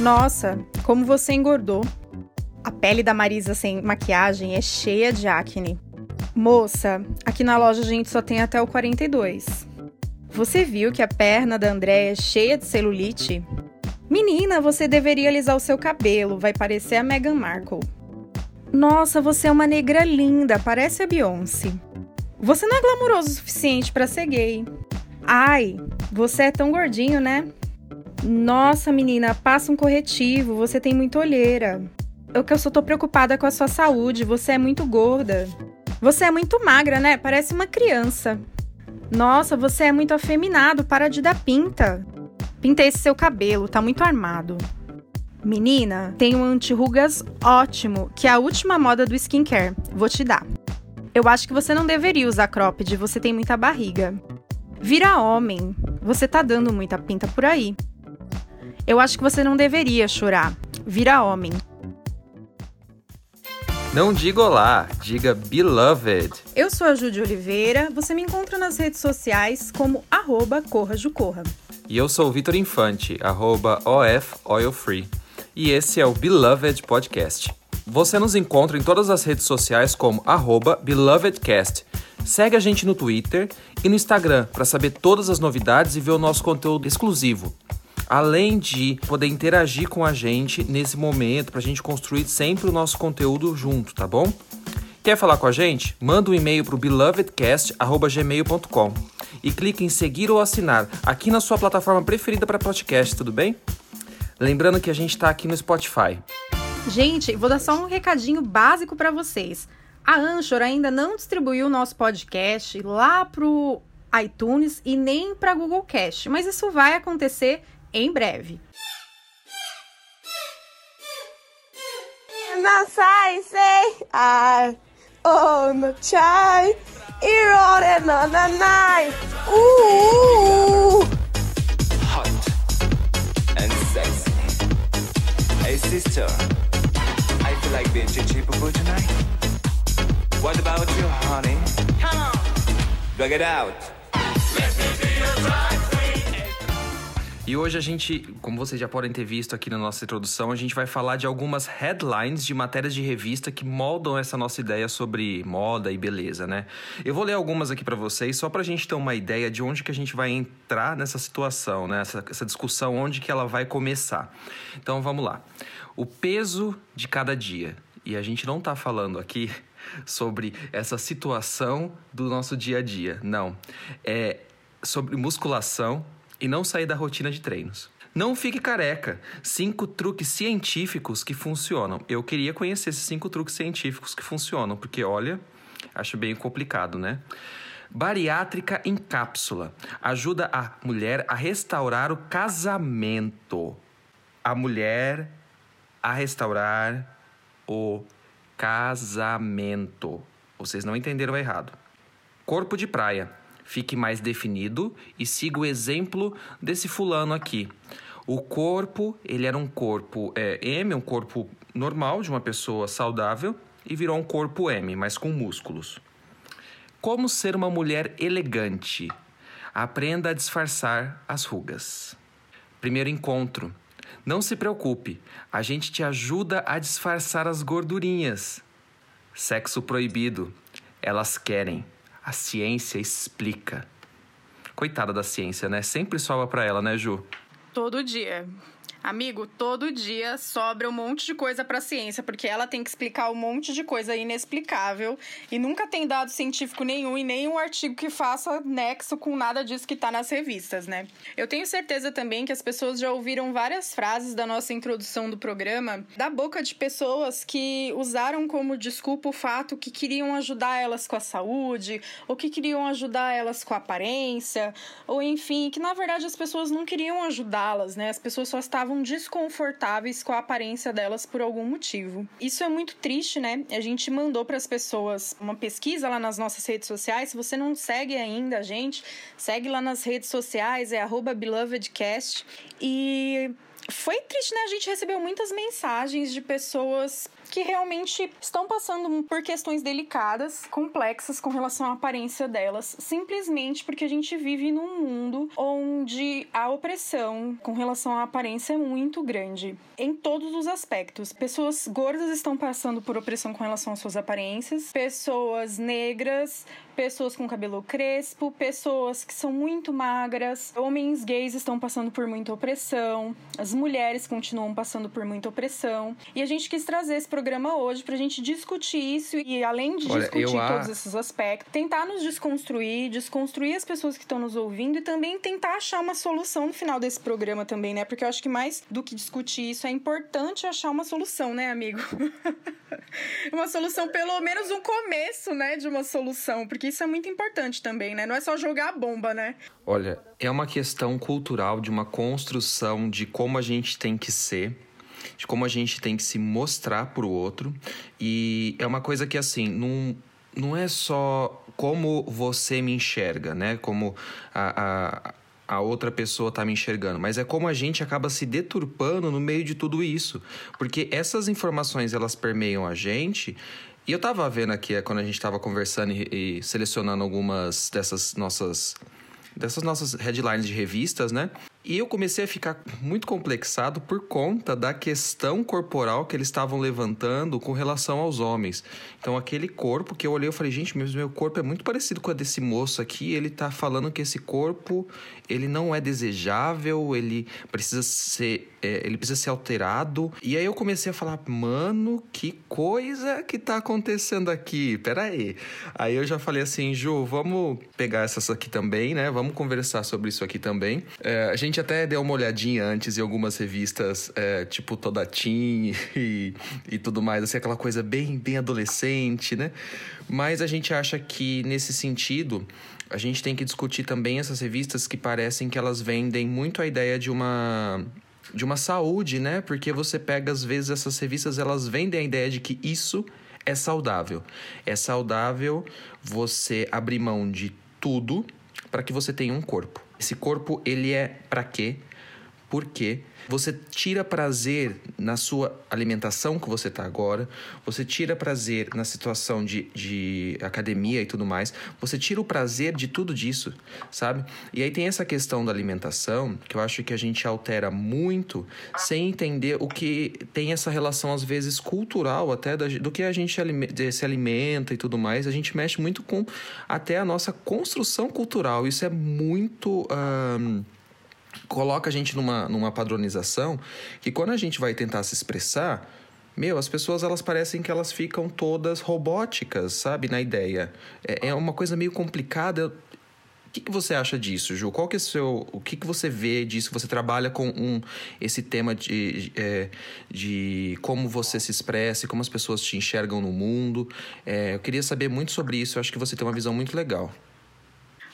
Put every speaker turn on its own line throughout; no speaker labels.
Nossa, como você engordou. A pele da Marisa sem maquiagem é cheia de acne. Moça, aqui na loja a gente só tem até o 42. Você viu que a perna da Andréia é cheia de celulite? Menina, você deveria alisar o seu cabelo, vai parecer a Meghan Markle. Nossa, você é uma negra linda, parece a Beyoncé. Você não é glamuroso o suficiente para ser gay. Ai, você é tão gordinho, né? Nossa, menina, passa um corretivo, você tem muita olheira. Eu que eu só tô preocupada com a sua saúde, você é muito gorda. Você é muito magra, né? Parece uma criança. Nossa, você é muito afeminado, para de dar pinta. Pinta esse seu cabelo, tá muito armado. Menina, tem um anti-rugas ótimo, que é a última moda do skincare. Vou te dar. Eu acho que você não deveria usar cropped, você tem muita barriga. Vira homem, você tá dando muita pinta por aí. Eu acho que você não deveria chorar. Vira homem.
Não diga olá, diga beloved.
Eu sou a Júlia Oliveira, você me encontra nas redes sociais como arroba corrajucorra.
E eu sou o Vitor Infante, arroba ofoilfree. E esse é o Beloved Podcast. Você nos encontra em todas as redes sociais como arroba belovedcast. Segue a gente no Twitter e no Instagram para saber todas as novidades e ver o nosso conteúdo exclusivo além de poder interagir com a gente nesse momento, para a gente construir sempre o nosso conteúdo junto, tá bom? Quer falar com a gente? Manda um e-mail para o belovedcast.gmail.com e clique em seguir ou assinar aqui na sua plataforma preferida para podcast, tudo bem? Lembrando que a gente está aqui no Spotify.
Gente, vou dar só um recadinho básico para vocês. A Anchor ainda não distribuiu o nosso podcast lá pro iTunes e nem para Google Cast, mas isso vai acontecer em breve.
Na sai sei ai oh no chai irore na na nai uh
hot and sexy. Hey sister, I feel like being chichipapu tonight. What about you, honey? Come on, drag it out. Let me be your drive.
E hoje a gente, como vocês já podem ter visto aqui na nossa introdução, a gente vai falar de algumas headlines de matérias de revista que moldam essa nossa ideia sobre moda e beleza, né? Eu vou ler algumas aqui para vocês só para a gente ter uma ideia de onde que a gente vai entrar nessa situação, né? Essa, essa discussão, onde que ela vai começar. Então vamos lá. O peso de cada dia. E a gente não está falando aqui sobre essa situação do nosso dia a dia, não. É sobre musculação e não sair da rotina de treinos. Não fique careca. Cinco truques científicos que funcionam. Eu queria conhecer esses cinco truques científicos que funcionam, porque olha, acho bem complicado, né? Bariátrica em cápsula ajuda a mulher a restaurar o casamento. A mulher a restaurar o casamento. Vocês não entenderam errado. Corpo de praia fique mais definido e siga o exemplo desse fulano aqui. O corpo, ele era um corpo é, M, um corpo normal de uma pessoa saudável, e virou um corpo M, mas com músculos. Como ser uma mulher elegante? Aprenda a disfarçar as rugas. Primeiro encontro. Não se preocupe, a gente te ajuda a disfarçar as gordurinhas. Sexo proibido. Elas querem. A ciência explica. Coitada da ciência, né? Sempre sobra para ela, né, Ju?
Todo dia. Amigo, todo dia sobra um monte de coisa para a ciência, porque ela tem que explicar um monte de coisa inexplicável e nunca tem dado científico nenhum e nenhum artigo que faça nexo com nada disso que tá nas revistas, né? Eu tenho certeza também que as pessoas já ouviram várias frases da nossa introdução do programa da boca de pessoas que usaram como desculpa o fato que queriam ajudar elas com a saúde, ou que queriam ajudar elas com a aparência, ou enfim, que na verdade as pessoas não queriam ajudá-las, né? As pessoas só estavam estavam desconfortáveis com a aparência delas por algum motivo. Isso é muito triste, né? A gente mandou para as pessoas uma pesquisa lá nas nossas redes sociais. Se você não segue ainda a gente, segue lá nas redes sociais, é belovedcast. E foi triste, né? A gente recebeu muitas mensagens de pessoas que realmente estão passando por questões delicadas, complexas com relação à aparência delas, simplesmente porque a gente vive num mundo onde a opressão com relação à aparência é muito grande em todos os aspectos. Pessoas gordas estão passando por opressão com relação às suas aparências, pessoas negras, pessoas com cabelo crespo, pessoas que são muito magras, homens gays estão passando por muita opressão, as mulheres continuam passando por muita opressão. E a gente quis trazer esse programa hoje pra gente discutir isso e, além de
Olha,
discutir
eu a-
todos esses aspectos, tentar nos desconstruir, desconstruir as pessoas que estão nos ouvindo e também tentar achar uma solução no final desse programa também, né? Porque eu acho que mais do que discutir isso, é importante achar uma solução, né, amigo? uma solução, pelo menos um começo, né, de uma solução, porque isso é muito importante também, né? Não é só jogar a bomba, né?
Olha, é uma questão cultural de uma construção de como a gente tem que ser, de como a gente tem que se mostrar pro outro. E é uma coisa que, assim, não, não é só como você me enxerga, né? Como a, a, a outra pessoa tá me enxergando, mas é como a gente acaba se deturpando no meio de tudo isso. Porque essas informações, elas permeiam a gente. E eu tava vendo aqui, é, quando a gente tava conversando e, e selecionando algumas dessas nossas dessas nossas headlines de revistas, né? E eu comecei a ficar muito complexado por conta da questão corporal que eles estavam levantando com relação aos homens. Então, aquele corpo que eu olhei, eu falei, gente, meu, meu corpo é muito parecido com a desse moço aqui. Ele tá falando que esse corpo, ele não é desejável, ele precisa ser, é, ele precisa ser alterado. E aí eu comecei a falar, mano, que coisa que tá acontecendo aqui? Pera aí. Aí eu já falei assim, Ju, vamos pegar essas aqui também, né? Vamos conversar sobre isso aqui também. É, a gente até deu uma olhadinha antes em algumas revistas, é, tipo Toda Teen e, e tudo mais, assim, aquela coisa bem, bem adolescente, né? Mas a gente acha que nesse sentido, a gente tem que discutir também essas revistas que parecem que elas vendem muito a ideia de uma de uma saúde, né? Porque você pega às vezes essas revistas, elas vendem a ideia de que isso é saudável. É saudável você abrir mão de tudo para que você tenha um corpo. Esse corpo, ele é para quê? Por quê? Você tira prazer na sua alimentação que você tá agora, você tira prazer na situação de, de academia e tudo mais, você tira o prazer de tudo disso, sabe? E aí tem essa questão da alimentação que eu acho que a gente altera muito sem entender o que tem essa relação, às vezes, cultural até do que a gente se alimenta e tudo mais. A gente mexe muito com até a nossa construção cultural. Isso é muito. ahn, coloca a gente numa, numa padronização que quando a gente vai tentar se expressar, meu, as pessoas elas parecem que elas ficam todas robóticas, sabe, na ideia. É, é uma coisa meio complicada. O que, que você acha disso, Ju? Qual que é o seu, o que, que você vê disso? Você trabalha com um, esse tema de, é, de como você se expressa, como as pessoas te enxergam no mundo. É, eu queria saber muito sobre isso. Eu acho que você tem uma visão muito legal.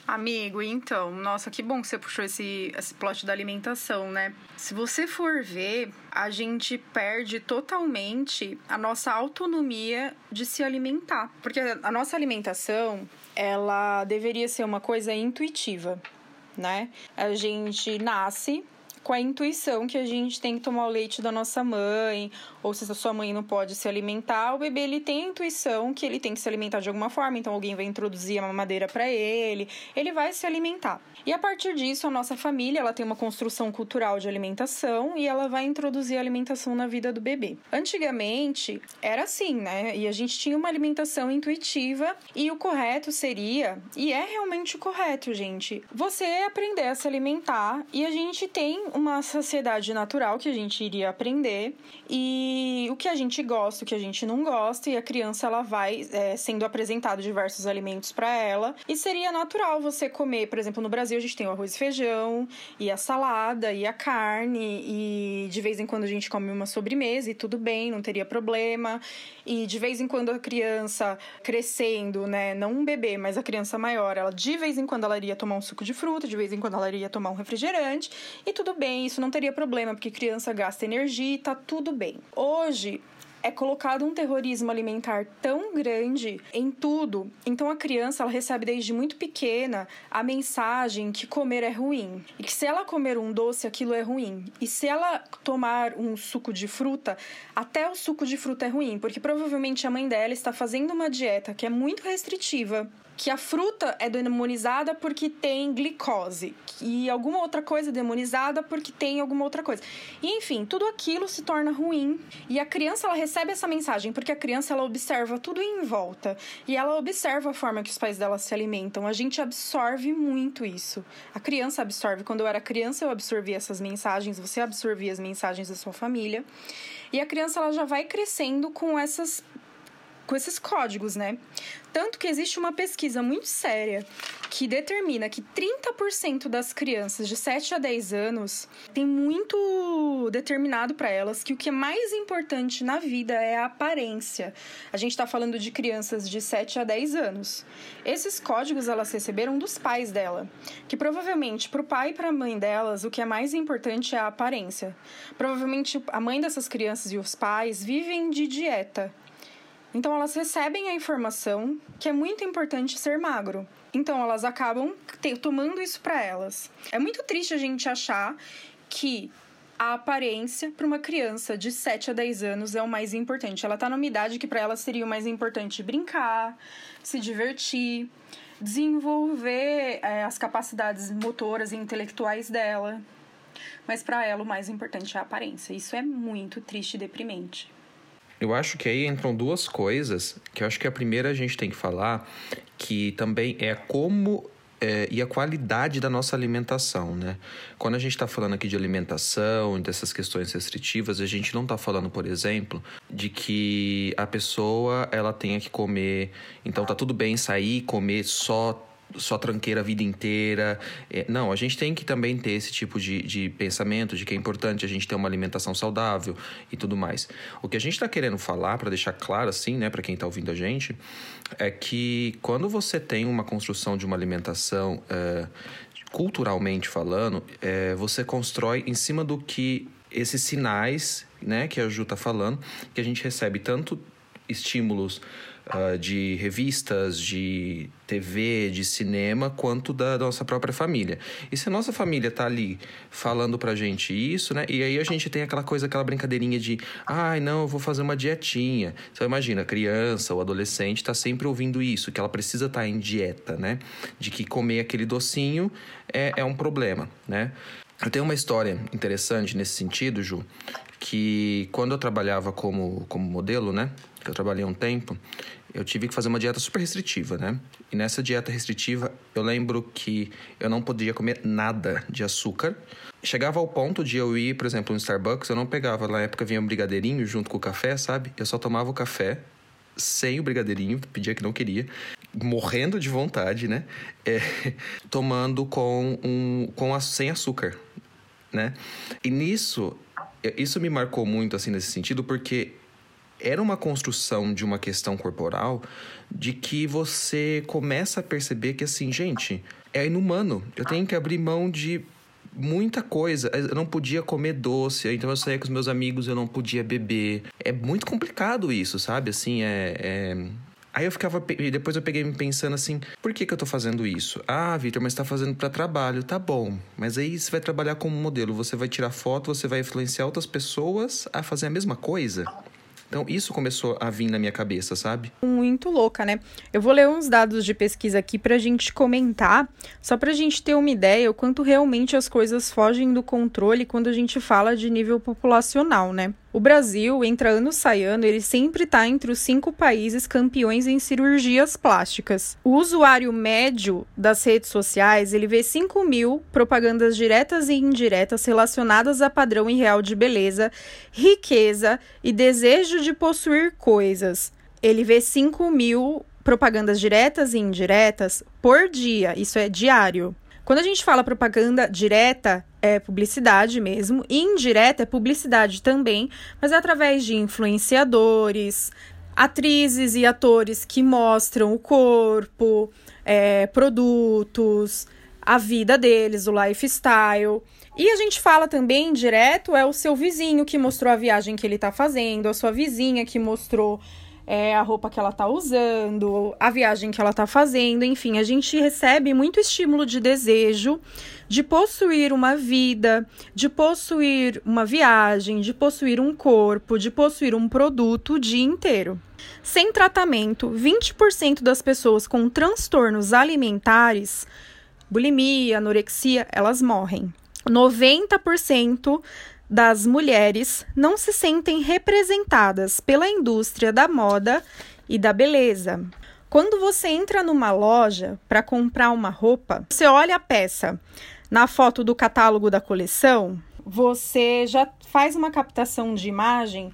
Amigo, então, nossa, que bom que você puxou esse, esse plot da alimentação, né? Se você for ver, a gente perde totalmente a nossa autonomia de se alimentar. Porque a nossa alimentação, ela deveria ser uma coisa intuitiva, né? A gente nasce com a intuição que a gente tem que tomar o leite da nossa mãe, ou se a sua mãe não pode se alimentar, o bebê ele tem a intuição que ele tem que se alimentar de alguma forma, então alguém vai introduzir a mamadeira para ele, ele vai se alimentar. E a partir disso, a nossa família, ela tem uma construção cultural de alimentação e ela vai introduzir a alimentação na vida do bebê. Antigamente, era assim, né? E a gente tinha uma alimentação intuitiva e o correto seria, e é realmente o correto, gente, você aprender a se alimentar e a gente tem uma saciedade natural que a gente iria aprender e o que a gente gosta, o que a gente não gosta e a criança ela vai é, sendo apresentado diversos alimentos para ela. E seria natural você comer, por exemplo, no Brasil a gente tem o arroz e feijão e a salada e a carne e de vez em quando a gente come uma sobremesa e tudo bem, não teria problema. E de vez em quando a criança crescendo, né, não um bebê, mas a criança maior, ela de vez em quando ela iria tomar um suco de fruta, de vez em quando ela iria tomar um refrigerante e tudo bem, isso não teria problema, porque criança gasta energia e tá tudo bem. Hoje, é colocado um terrorismo alimentar tão grande em tudo. Então a criança ela recebe desde muito pequena a mensagem que comer é ruim e que se ela comer um doce aquilo é ruim e se ela tomar um suco de fruta até o suco de fruta é ruim porque provavelmente a mãe dela está fazendo uma dieta que é muito restritiva que a fruta é demonizada porque tem glicose e alguma outra coisa é demonizada porque tem alguma outra coisa. E, enfim, tudo aquilo se torna ruim e a criança ela recebe essa mensagem porque a criança ela observa tudo em volta e ela observa a forma que os pais dela se alimentam. A gente absorve muito isso. A criança absorve. Quando eu era criança, eu absorvia essas mensagens, você absorvia as mensagens da sua família. E a criança ela já vai crescendo com essas com esses códigos, né? Tanto que existe uma pesquisa muito séria que determina que 30% das crianças de 7 a 10 anos tem muito determinado para elas que o que é mais importante na vida é a aparência. A gente está falando de crianças de 7 a 10 anos. Esses códigos elas receberam dos pais dela, que provavelmente para o pai e para a mãe delas o que é mais importante é a aparência. Provavelmente a mãe dessas crianças e os pais vivem de dieta então elas recebem a informação que é muito importante ser magro. Então elas acabam tomando isso para elas. É muito triste a gente achar que a aparência para uma criança de 7 a 10 anos é o mais importante. Ela está numa idade que para ela seria o mais importante brincar, se divertir, desenvolver é, as capacidades motoras e intelectuais dela. Mas para ela o mais importante é a aparência. Isso é muito triste e deprimente.
Eu acho que aí entram duas coisas, que eu acho que a primeira a gente tem que falar, que também é como é, e a qualidade da nossa alimentação, né? Quando a gente está falando aqui de alimentação, dessas questões restritivas, a gente não está falando, por exemplo, de que a pessoa ela tenha que comer, então tá tudo bem sair, comer só só tranqueira a vida inteira. É, não, a gente tem que também ter esse tipo de, de pensamento de que é importante a gente ter uma alimentação saudável e tudo mais. O que a gente está querendo falar, para deixar claro assim, né, para quem está ouvindo a gente, é que quando você tem uma construção de uma alimentação é, culturalmente falando, é, você constrói em cima do que esses sinais, né, que a Ju está falando, que a gente recebe tanto estímulos uh, de revistas, de TV, de cinema, quanto da nossa própria família. E se a nossa família tá ali falando pra gente isso, né? E aí a gente tem aquela coisa, aquela brincadeirinha de, ai, não, eu vou fazer uma dietinha. Então imagina, a criança ou adolescente tá sempre ouvindo isso, que ela precisa estar tá em dieta, né? De que comer aquele docinho é, é um problema, né? Eu tenho uma história interessante nesse sentido, Ju, que quando eu trabalhava como, como modelo, né? Que eu trabalhei um tempo, eu tive que fazer uma dieta super restritiva, né? E nessa dieta restritiva, eu lembro que eu não podia comer nada de açúcar. Chegava ao ponto de eu ir, por exemplo, no Starbucks, eu não pegava, na época vinha um brigadeirinho junto com o café, sabe? Eu só tomava o café sem o brigadeirinho, pedia que não queria, morrendo de vontade, né? É, tomando com um com a, sem açúcar, né? E nisso, isso me marcou muito assim nesse sentido, porque era uma construção de uma questão corporal de que você começa a perceber que assim, gente, é inumano. Eu tenho que abrir mão de muita coisa. Eu não podia comer doce, então eu saía com os meus amigos, eu não podia beber. É muito complicado isso, sabe? Assim, é... é... Aí eu ficava, depois eu peguei me pensando assim, por que que eu tô fazendo isso? Ah, Vitor, mas tá fazendo para trabalho, tá bom. Mas aí você vai trabalhar como modelo, você vai tirar foto, você vai influenciar outras pessoas a fazer a mesma coisa. Então, isso começou a vir na minha cabeça, sabe?
Muito louca, né? Eu vou ler uns dados de pesquisa aqui pra gente comentar, só pra gente ter uma ideia o quanto realmente as coisas fogem do controle quando a gente fala de nível populacional, né? O Brasil, entra ano sai ano, ele sempre está entre os cinco países campeões em cirurgias plásticas. O usuário médio das redes sociais, ele vê 5 mil propagandas diretas e indiretas relacionadas a padrão irreal de beleza, riqueza e desejo de possuir coisas. Ele vê 5 mil propagandas diretas e indiretas por dia, isso é diário. Quando a gente fala propaganda direta, é publicidade mesmo, indireta é publicidade também, mas é através de influenciadores, atrizes e atores que mostram o corpo, é, produtos, a vida deles, o lifestyle. E a gente fala também direto é o seu vizinho que mostrou a viagem que ele tá fazendo, a sua vizinha que mostrou é, a roupa que ela tá usando, a viagem que ela tá fazendo, enfim, a gente recebe muito estímulo de desejo de possuir uma vida, de possuir uma viagem, de possuir um corpo, de possuir um produto o dia inteiro. Sem tratamento, 20% das pessoas com transtornos alimentares, bulimia, anorexia, elas morrem. 90% das mulheres não se sentem representadas pela indústria da moda e da beleza. Quando você entra numa loja para comprar uma roupa, você olha a peça na foto do catálogo da coleção, você já faz uma captação de imagem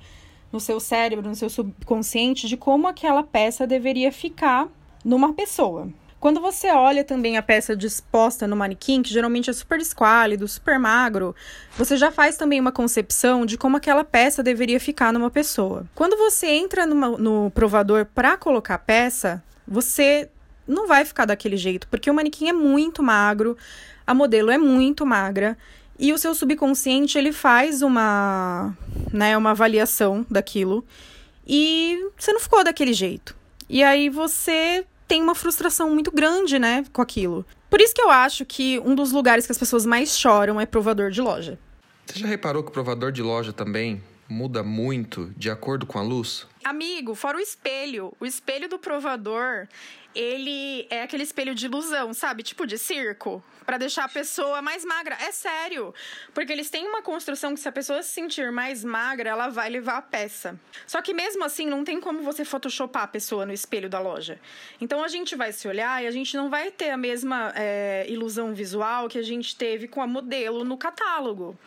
no seu cérebro, no seu subconsciente, de como aquela peça deveria ficar numa pessoa. Quando você olha também a peça disposta no manequim, que geralmente é super esquálido, super magro, você já faz também uma concepção de como aquela peça deveria ficar numa pessoa. Quando você entra numa, no provador para colocar a peça, você não vai ficar daquele jeito, porque o manequim é muito magro, a modelo é muito magra e o seu subconsciente ele faz uma, né, uma avaliação daquilo e você não ficou daquele jeito. E aí você tem uma frustração muito grande, né, com aquilo. Por isso que eu acho que um dos lugares que as pessoas mais choram é provador de loja.
Você já reparou que o provador de loja também muda muito de acordo com a luz?
Amigo, fora o espelho. O espelho do provador, ele é aquele espelho de ilusão, sabe? Tipo de circo. para deixar a pessoa mais magra. É sério. Porque eles têm uma construção que se a pessoa se sentir mais magra, ela vai levar a peça. Só que mesmo assim, não tem como você photoshopar a pessoa no espelho da loja. Então a gente vai se olhar e a gente não vai ter a mesma é, ilusão visual que a gente teve com a modelo no catálogo.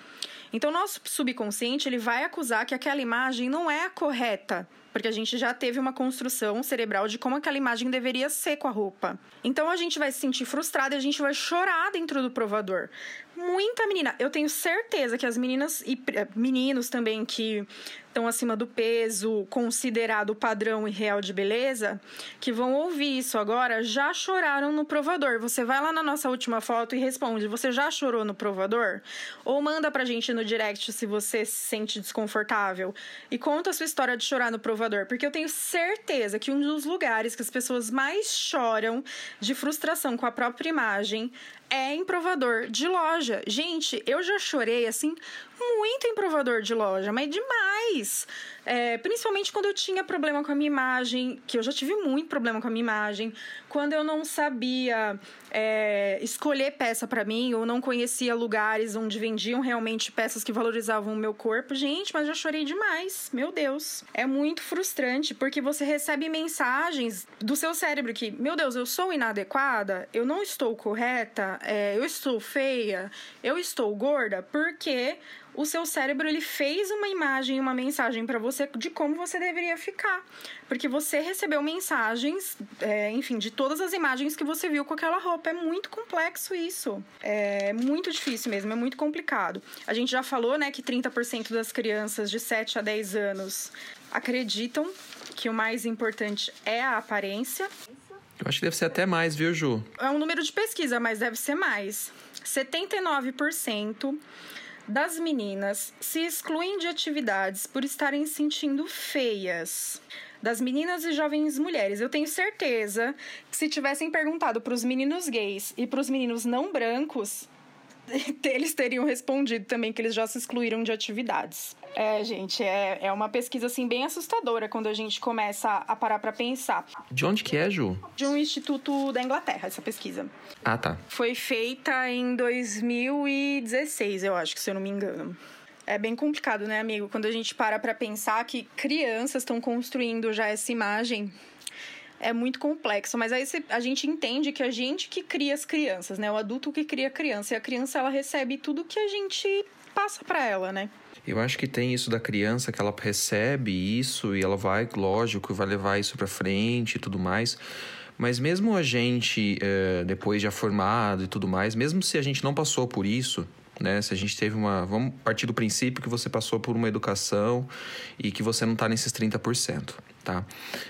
Então, nosso subconsciente ele vai acusar que aquela imagem não é a correta, porque a gente já teve uma construção cerebral de como aquela imagem deveria ser com a roupa. Então, a gente vai se sentir frustrada e a gente vai chorar dentro do provador. Muita menina, eu tenho certeza que as meninas e eh, meninos também que estão acima do peso considerado padrão e real de beleza, que vão ouvir isso agora, já choraram no provador. Você vai lá na nossa última foto e responde: Você já chorou no provador? Ou manda pra gente no direct se você se sente desconfortável e conta a sua história de chorar no provador, porque eu tenho certeza que um dos lugares que as pessoas mais choram de frustração com a própria imagem é em provador de loja. Gente, eu já chorei assim muito em provador de loja, mas demais. É, principalmente quando eu tinha problema com a minha imagem, que eu já tive muito problema com a minha imagem, quando eu não sabia é, escolher peça para mim, ou não conhecia lugares onde vendiam realmente peças que valorizavam o meu corpo. Gente, mas já chorei demais, meu Deus. É muito frustrante, porque você recebe mensagens do seu cérebro que, meu Deus, eu sou inadequada, eu não estou correta, é, eu estou feia, eu estou gorda, porque o seu cérebro ele fez uma imagem, uma mensagem para você de como você deveria ficar, porque você recebeu mensagens, é, enfim, de todas as imagens que você viu com aquela roupa. É muito complexo isso, é muito difícil mesmo, é muito complicado. A gente já falou, né, que 30% das crianças de 7 a 10 anos acreditam que o mais importante é a aparência.
Eu acho que deve ser até mais, viu, Ju?
É um número de pesquisa, mas deve ser mais. 79% das meninas se excluem de atividades por estarem se sentindo feias. Das meninas e jovens mulheres, eu tenho certeza que se tivessem perguntado para os meninos gays e para os meninos não brancos, eles teriam respondido também que eles já se excluíram de atividades. É, gente, é, é uma pesquisa assim bem assustadora quando a gente começa a parar para pensar.
De onde que é, Ju?
De um instituto da Inglaterra, essa pesquisa.
Ah, tá.
Foi feita em 2016, eu acho, se eu não me engano. É bem complicado, né, amigo? Quando a gente para para pensar que crianças estão construindo já essa imagem é muito complexo, mas aí a gente entende que a gente que cria as crianças, né? O adulto que cria a criança. E a criança, ela recebe tudo que a gente passa para ela, né?
Eu acho que tem isso da criança, que ela recebe isso e ela vai, lógico, vai levar isso para frente e tudo mais. Mas mesmo a gente, é, depois já formado e tudo mais, mesmo se a gente não passou por isso, né? Se a gente teve uma. Vamos partir do princípio que você passou por uma educação e que você não está nesses 30%. Tá?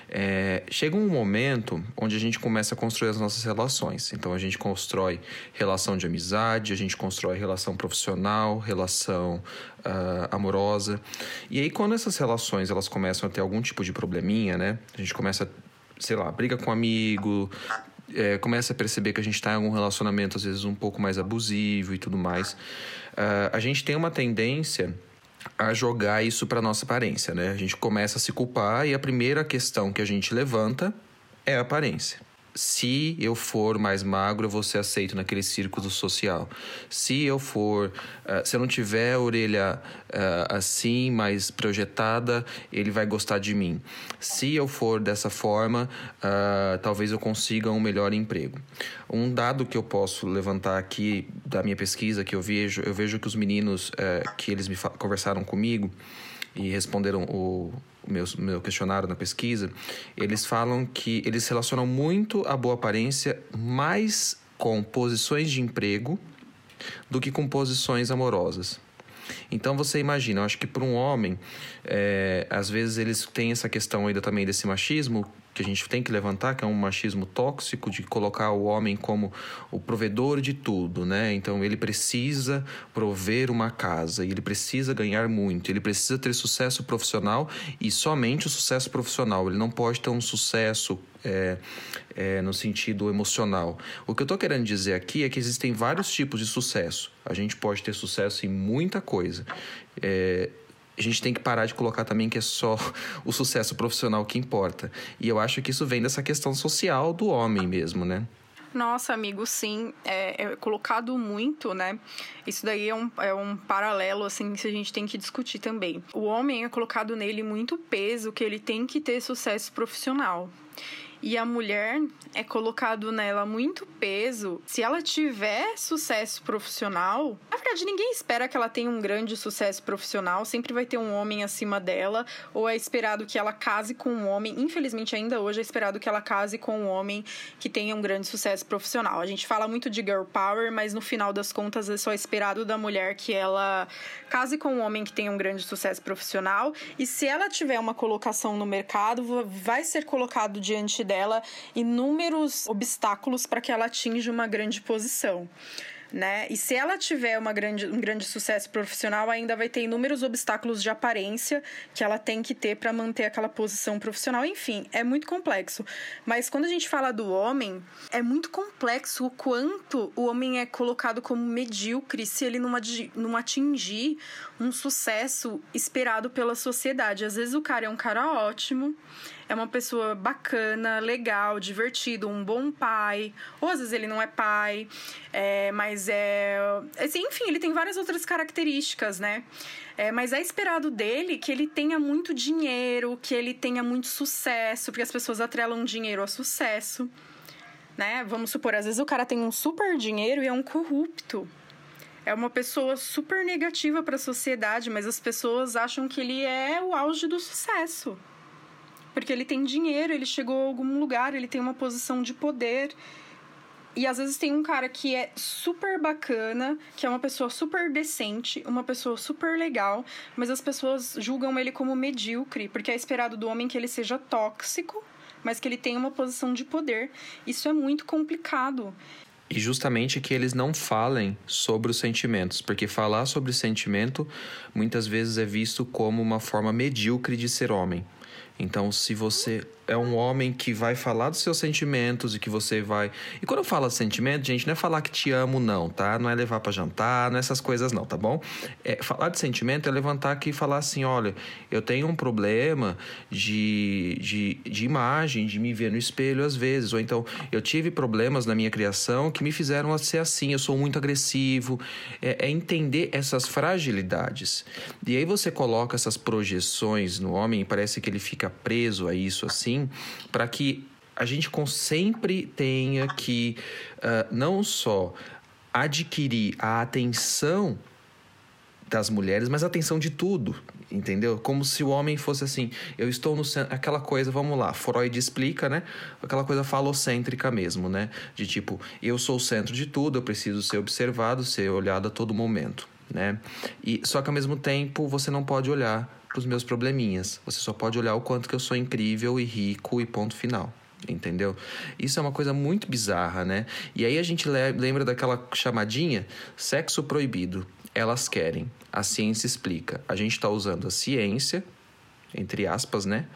É, chega um momento onde a gente começa a construir as nossas relações. Então a gente constrói relação de amizade, a gente constrói relação profissional, relação uh, amorosa. E aí quando essas relações elas começam a ter algum tipo de probleminha, né? A gente começa, sei lá, briga com um amigo, é, começa a perceber que a gente está em algum relacionamento às vezes um pouco mais abusivo e tudo mais. Uh, a gente tem uma tendência a jogar isso para nossa aparência, né? A gente começa a se culpar e a primeira questão que a gente levanta é a aparência se eu for mais magro, eu vou ser aceito naquele círculo social. Se eu for, uh, se eu não tiver a orelha uh, assim, mais projetada, ele vai gostar de mim. Se eu for dessa forma, uh, talvez eu consiga um melhor emprego. Um dado que eu posso levantar aqui da minha pesquisa que eu vejo, eu vejo que os meninos que eles me conversaram comigo e responderam o meu, meu questionário na pesquisa, eles falam que eles relacionam muito a boa aparência mais com posições de emprego do que com posições amorosas. Então você imagina, eu acho que para um homem, é, às vezes eles têm essa questão ainda também desse machismo que a gente tem que levantar, que é um machismo tóxico de colocar o homem como o provedor de tudo, né? Então ele precisa prover uma casa, ele precisa ganhar muito, ele precisa ter sucesso profissional e somente o sucesso profissional. Ele não pode ter um sucesso é, é, no sentido emocional. O que eu estou querendo dizer aqui é que existem vários tipos de sucesso. A gente pode ter sucesso em muita coisa. É, a gente tem que parar de colocar também que é só o sucesso profissional que importa. E eu acho que isso vem dessa questão social do homem mesmo, né?
Nossa, amigo, sim, é, é, colocado muito, né? Isso daí é um, é um paralelo, assim, que a gente tem que discutir também. O homem é colocado nele muito peso que ele tem que ter sucesso profissional. E a mulher é colocado nela muito peso. Se ela tiver sucesso profissional, na verdade, ninguém espera que ela tenha um grande sucesso profissional. Sempre vai ter um homem acima dela, ou é esperado que ela case com um homem. Infelizmente, ainda hoje é esperado que ela case com um homem que tenha um grande sucesso profissional. A gente fala muito de girl power, mas no final das contas é só esperado da mulher que ela case com um homem que tenha um grande sucesso profissional. E se ela tiver uma colocação no mercado, vai ser colocado diante dela dela inúmeros obstáculos para que ela atinja uma grande posição né? E se ela tiver uma grande, um grande sucesso profissional, ainda vai ter inúmeros obstáculos de aparência que ela tem que ter para manter aquela posição profissional. Enfim, é muito complexo. Mas quando a gente fala do homem, é muito complexo o quanto o homem é colocado como medíocre se ele não, não atingir um sucesso esperado pela sociedade. Às vezes o cara é um cara ótimo, é uma pessoa bacana, legal, divertido, um bom pai, ou às vezes ele não é pai, é, mas é. Assim, enfim, ele tem várias outras características, né? É, mas é esperado dele que ele tenha muito dinheiro, que ele tenha muito sucesso, porque as pessoas atrelam dinheiro a sucesso. Né? Vamos supor, às vezes o cara tem um super dinheiro e é um corrupto. É uma pessoa super negativa para a sociedade, mas as pessoas acham que ele é o auge do sucesso porque ele tem dinheiro, ele chegou a algum lugar, ele tem uma posição de poder. E às vezes tem um cara que é super bacana, que é uma pessoa super decente, uma pessoa super legal, mas as pessoas julgam ele como medíocre, porque é esperado do homem que ele seja tóxico, mas que ele tenha uma posição de poder. Isso é muito complicado.
E justamente que eles não falem sobre os sentimentos, porque falar sobre sentimento muitas vezes é visto como uma forma medíocre de ser homem. Então, se você é um homem que vai falar dos seus sentimentos e que você vai. E quando eu falo sentimento, gente, não é falar que te amo, não, tá? Não é levar para jantar, não é essas coisas, não, tá bom? É, falar de sentimento é levantar aqui e falar assim: olha, eu tenho um problema de, de, de imagem, de me ver no espelho às vezes. Ou então, eu tive problemas na minha criação que me fizeram ser assim, eu sou muito agressivo. É, é entender essas fragilidades. E aí você coloca essas projeções no homem e parece que ele fica preso a isso assim assim, para que a gente sempre tenha que uh, não só adquirir a atenção das mulheres, mas a atenção de tudo, entendeu? Como se o homem fosse assim, eu estou no centro, aquela coisa, vamos lá, Freud explica, né? Aquela coisa falocêntrica mesmo, né? De tipo, eu sou o centro de tudo, eu preciso ser observado, ser olhado a todo momento. né? E só que ao mesmo tempo você não pode olhar para os meus probleminhas. Você só pode olhar o quanto que eu sou incrível e rico e ponto final. Entendeu? Isso é uma coisa muito bizarra, né? E aí a gente lembra daquela chamadinha sexo proibido. Elas querem. A ciência explica. A gente está usando a ciência, entre aspas, né?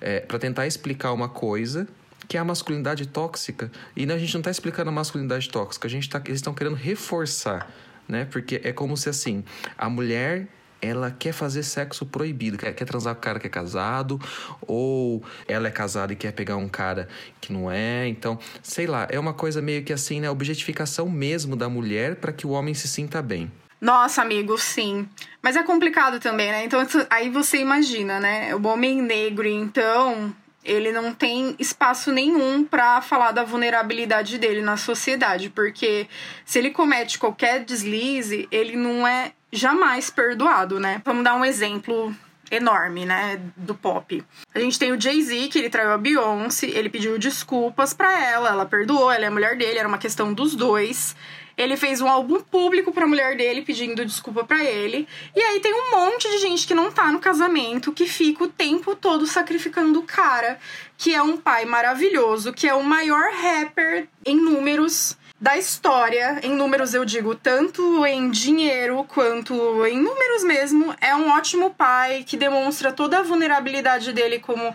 É, para tentar explicar uma coisa que é a masculinidade tóxica. E a gente não está explicando a masculinidade tóxica, a gente tá, eles estão querendo reforçar, né? Porque é como se assim, a mulher ela quer fazer sexo proibido, quer, quer transar com o cara que é casado, ou ela é casada e quer pegar um cara que não é. Então, sei lá, é uma coisa meio que assim, né? Objetificação mesmo da mulher para que o homem se sinta bem.
Nossa, amigo, sim. Mas é complicado também, né? Então, aí você imagina, né? O homem negro, então, ele não tem espaço nenhum para falar da vulnerabilidade dele na sociedade, porque se ele comete qualquer deslize, ele não é jamais perdoado, né? Vamos dar um exemplo enorme, né, do pop. A gente tem o Jay-Z, que ele traiu a Beyoncé, ele pediu desculpas para ela, ela perdoou, ela é a mulher dele, era uma questão dos dois. Ele fez um álbum público pra mulher dele pedindo desculpa para ele. E aí tem um monte de gente que não tá no casamento, que fica o tempo todo sacrificando o cara, que é um pai maravilhoso, que é o maior rapper em números da história, em números eu digo, tanto em dinheiro quanto em números mesmo, é um ótimo pai que demonstra toda a vulnerabilidade dele como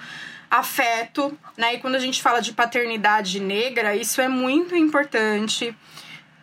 afeto, né? E quando a gente fala de paternidade negra, isso é muito importante.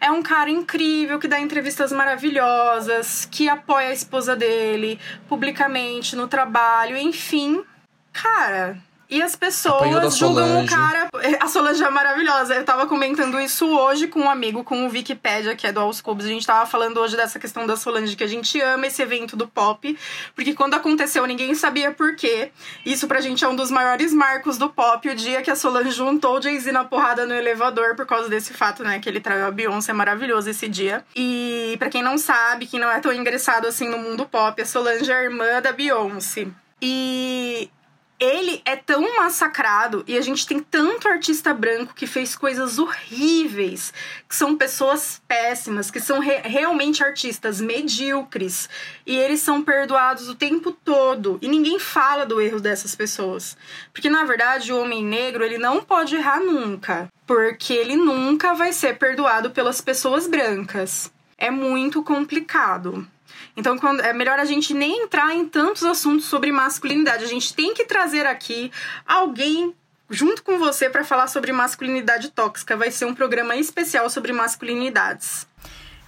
É um cara incrível que dá entrevistas maravilhosas, que apoia a esposa dele publicamente no trabalho, enfim. Cara, e as pessoas julgam o cara. A Solange é maravilhosa. Eu tava comentando isso hoje com um amigo, com o Wikipedia, que é do Aos Cubos. A gente tava falando hoje dessa questão da Solange, que a gente ama esse evento do pop. Porque quando aconteceu, ninguém sabia por quê. Isso pra gente é um dos maiores marcos do pop. O dia que a Solange juntou o Jay-Z na porrada no elevador por causa desse fato, né? Que ele traiu a Beyoncé. É maravilhoso esse dia. E para quem não sabe, quem não é tão ingressado assim no mundo pop, a Solange é a irmã da Beyoncé. E ele é tão massacrado e a gente tem tanto artista branco que fez coisas horríveis, que são pessoas péssimas, que são re realmente artistas medíocres e eles são perdoados o tempo todo e ninguém fala do erro dessas pessoas. Porque na verdade o homem negro, ele não pode errar nunca, porque ele nunca vai ser perdoado pelas pessoas brancas. É muito complicado. Então, quando, é melhor a gente nem entrar em tantos assuntos sobre masculinidade. A gente tem que trazer aqui alguém junto com você para falar sobre masculinidade tóxica. Vai ser um programa especial sobre masculinidades.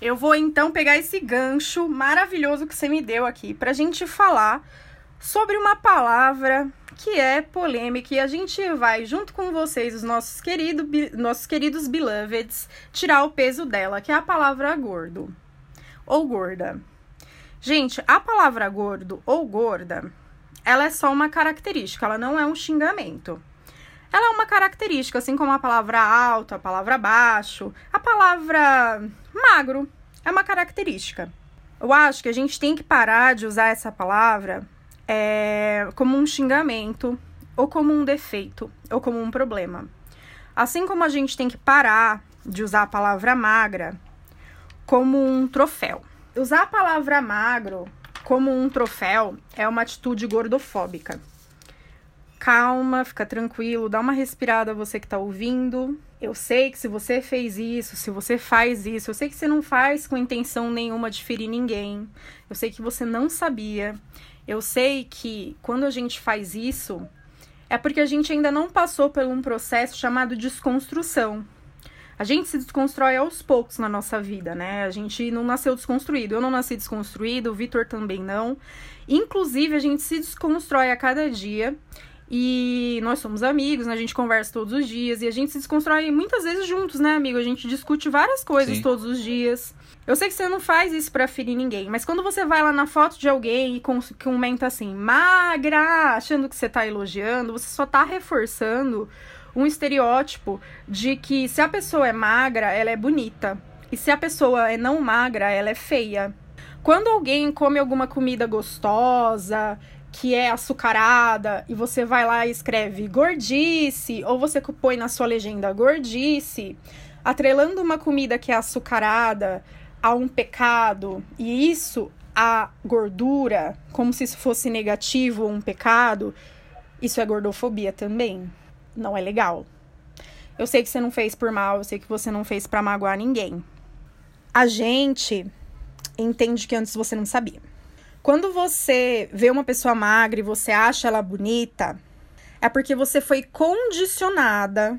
Eu vou então pegar esse gancho maravilhoso que você me deu aqui para a gente falar sobre uma palavra que é polêmica e a gente vai, junto com vocês, os nossos, querido, nossos queridos beloveds, tirar o peso dela, que é a palavra gordo ou gorda. Gente, a palavra gordo ou gorda, ela é só uma característica, ela não é um xingamento. Ela é uma característica, assim como a palavra alto, a palavra baixo, a palavra magro é uma característica. Eu acho que a gente tem que parar de usar essa palavra é, como um xingamento, ou como um defeito, ou como um problema. Assim como a gente tem que parar de usar a palavra magra como um troféu. Usar a palavra magro como um troféu é uma atitude gordofóbica. Calma, fica tranquilo, dá uma respirada você que está ouvindo. Eu sei que se você fez isso, se você faz isso, eu sei que você não faz com intenção nenhuma de ferir ninguém. Eu sei que você não sabia. Eu sei que quando a gente faz isso, é porque a gente ainda não passou por um processo chamado desconstrução. A gente se desconstrói aos poucos na nossa vida, né? A gente não nasceu desconstruído. Eu não nasci desconstruído, o Vitor também não. Inclusive, a gente se desconstrói a cada dia. E nós somos amigos, né? A gente conversa todos os dias e a gente se desconstrói muitas vezes juntos, né, amigo? A gente discute várias coisas Sim. todos os dias. Eu sei que você não faz isso para ferir ninguém, mas quando você vai lá na foto de alguém e comenta assim, magra, achando que você tá elogiando, você só tá reforçando um estereótipo de que se a pessoa é magra, ela é bonita. E se a pessoa é não magra, ela é feia. Quando alguém come alguma comida gostosa, que é açucarada, e você vai lá e escreve gordice, ou você põe na sua legenda gordice, atrelando uma comida que é açucarada a um pecado e isso a gordura, como se isso fosse negativo ou um pecado, isso é gordofobia também. Não é legal. Eu sei que você não fez por mal, eu sei que você não fez para magoar ninguém. A gente entende que antes você não sabia. Quando você vê uma pessoa magra e você acha ela bonita, é porque você foi condicionada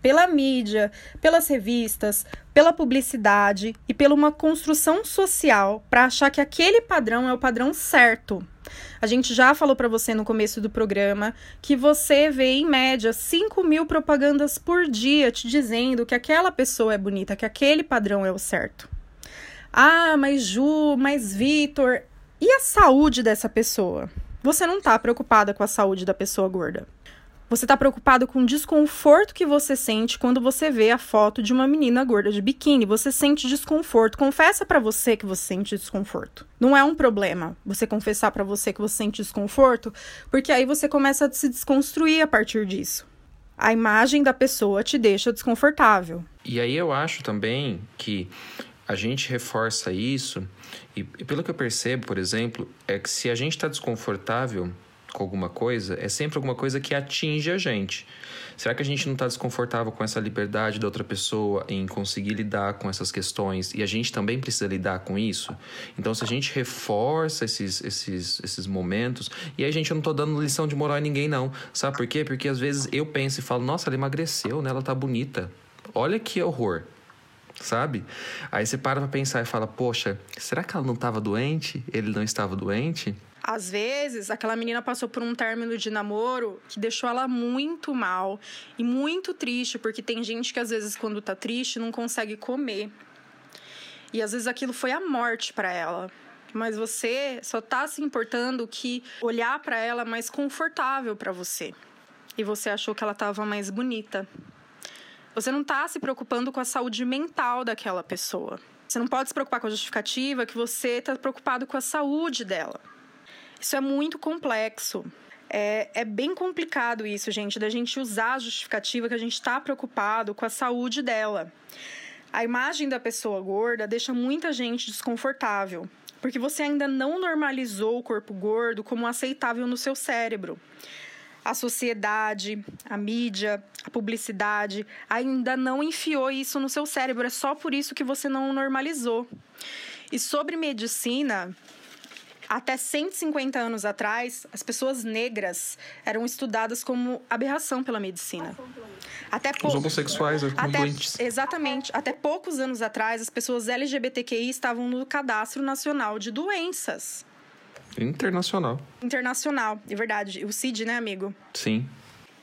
pela mídia, pelas revistas, pela publicidade e pela uma construção social para achar que aquele padrão é o padrão certo. A gente já falou para você no começo do programa que você vê em média 5 mil propagandas por dia te dizendo que aquela pessoa é bonita, que aquele padrão é o certo. Ah, mas Ju, mas Vitor. E a saúde dessa pessoa? Você não está preocupada com a saúde da pessoa gorda. Você está preocupado com o desconforto que você sente quando você vê a foto de uma menina gorda de biquíni. Você sente desconforto. Confessa para você que você sente desconforto. Não é um problema você confessar para você que você sente desconforto, porque aí você começa a se desconstruir a partir disso. A imagem da pessoa te deixa desconfortável.
E aí eu acho também que a gente reforça isso, e, pelo que eu percebo, por exemplo, é que se a gente está desconfortável com alguma coisa, é sempre alguma coisa que atinge a gente. Será que a gente não está desconfortável com essa liberdade da outra pessoa em conseguir lidar com essas questões e a gente também precisa lidar com isso? Então, se a gente reforça esses, esses, esses momentos, e aí, gente, eu não estou dando lição de moral a ninguém, não. Sabe por quê? Porque às vezes eu penso e falo, nossa, ela emagreceu, né? Ela tá bonita. Olha que horror sabe? Aí você para pra pensar e fala, poxa, será que ela não estava doente? Ele não estava doente?
Às vezes, aquela menina passou por um término de namoro que deixou ela muito mal e muito triste, porque tem gente que às vezes quando tá triste não consegue comer. E às vezes aquilo foi a morte para ela. Mas você só tá se importando que olhar para ela é mais confortável para você. E você achou que ela tava mais bonita. Você não tá se preocupando com a saúde mental daquela pessoa. Você não pode se preocupar com a justificativa que você tá preocupado com a saúde dela. Isso é muito complexo. É, é, bem complicado isso, gente, da gente usar a justificativa que a gente está preocupado com a saúde dela. A imagem da pessoa gorda deixa muita gente desconfortável, porque você ainda não normalizou o corpo gordo como aceitável no seu cérebro. A sociedade, a mídia, a publicidade ainda não enfiou isso no seu cérebro, é só por isso que você não normalizou. E sobre medicina, até 150 anos atrás, as pessoas negras eram estudadas como aberração pela medicina.
Até Os homossexuais,
até, doentes. Exatamente. Até poucos anos atrás, as pessoas LGBTQI estavam no Cadastro Nacional de Doenças.
Internacional.
Internacional, é verdade. O CID, né, amigo?
Sim.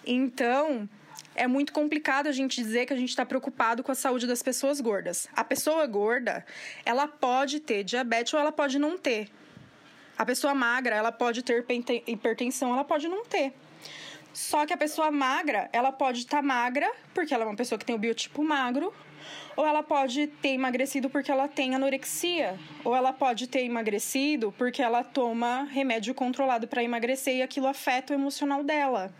Então, é muito complicado a gente dizer que a gente está preocupado com a saúde das pessoas gordas. A pessoa gorda, ela pode ter diabetes ou ela pode não ter. A pessoa magra, ela pode ter hipertensão, ela pode não ter. Só que a pessoa magra, ela pode estar tá magra, porque ela é uma pessoa que tem o biotipo magro, ou ela pode ter emagrecido porque ela tem anorexia, ou ela pode ter emagrecido porque ela toma remédio controlado para emagrecer e aquilo afeta o emocional dela.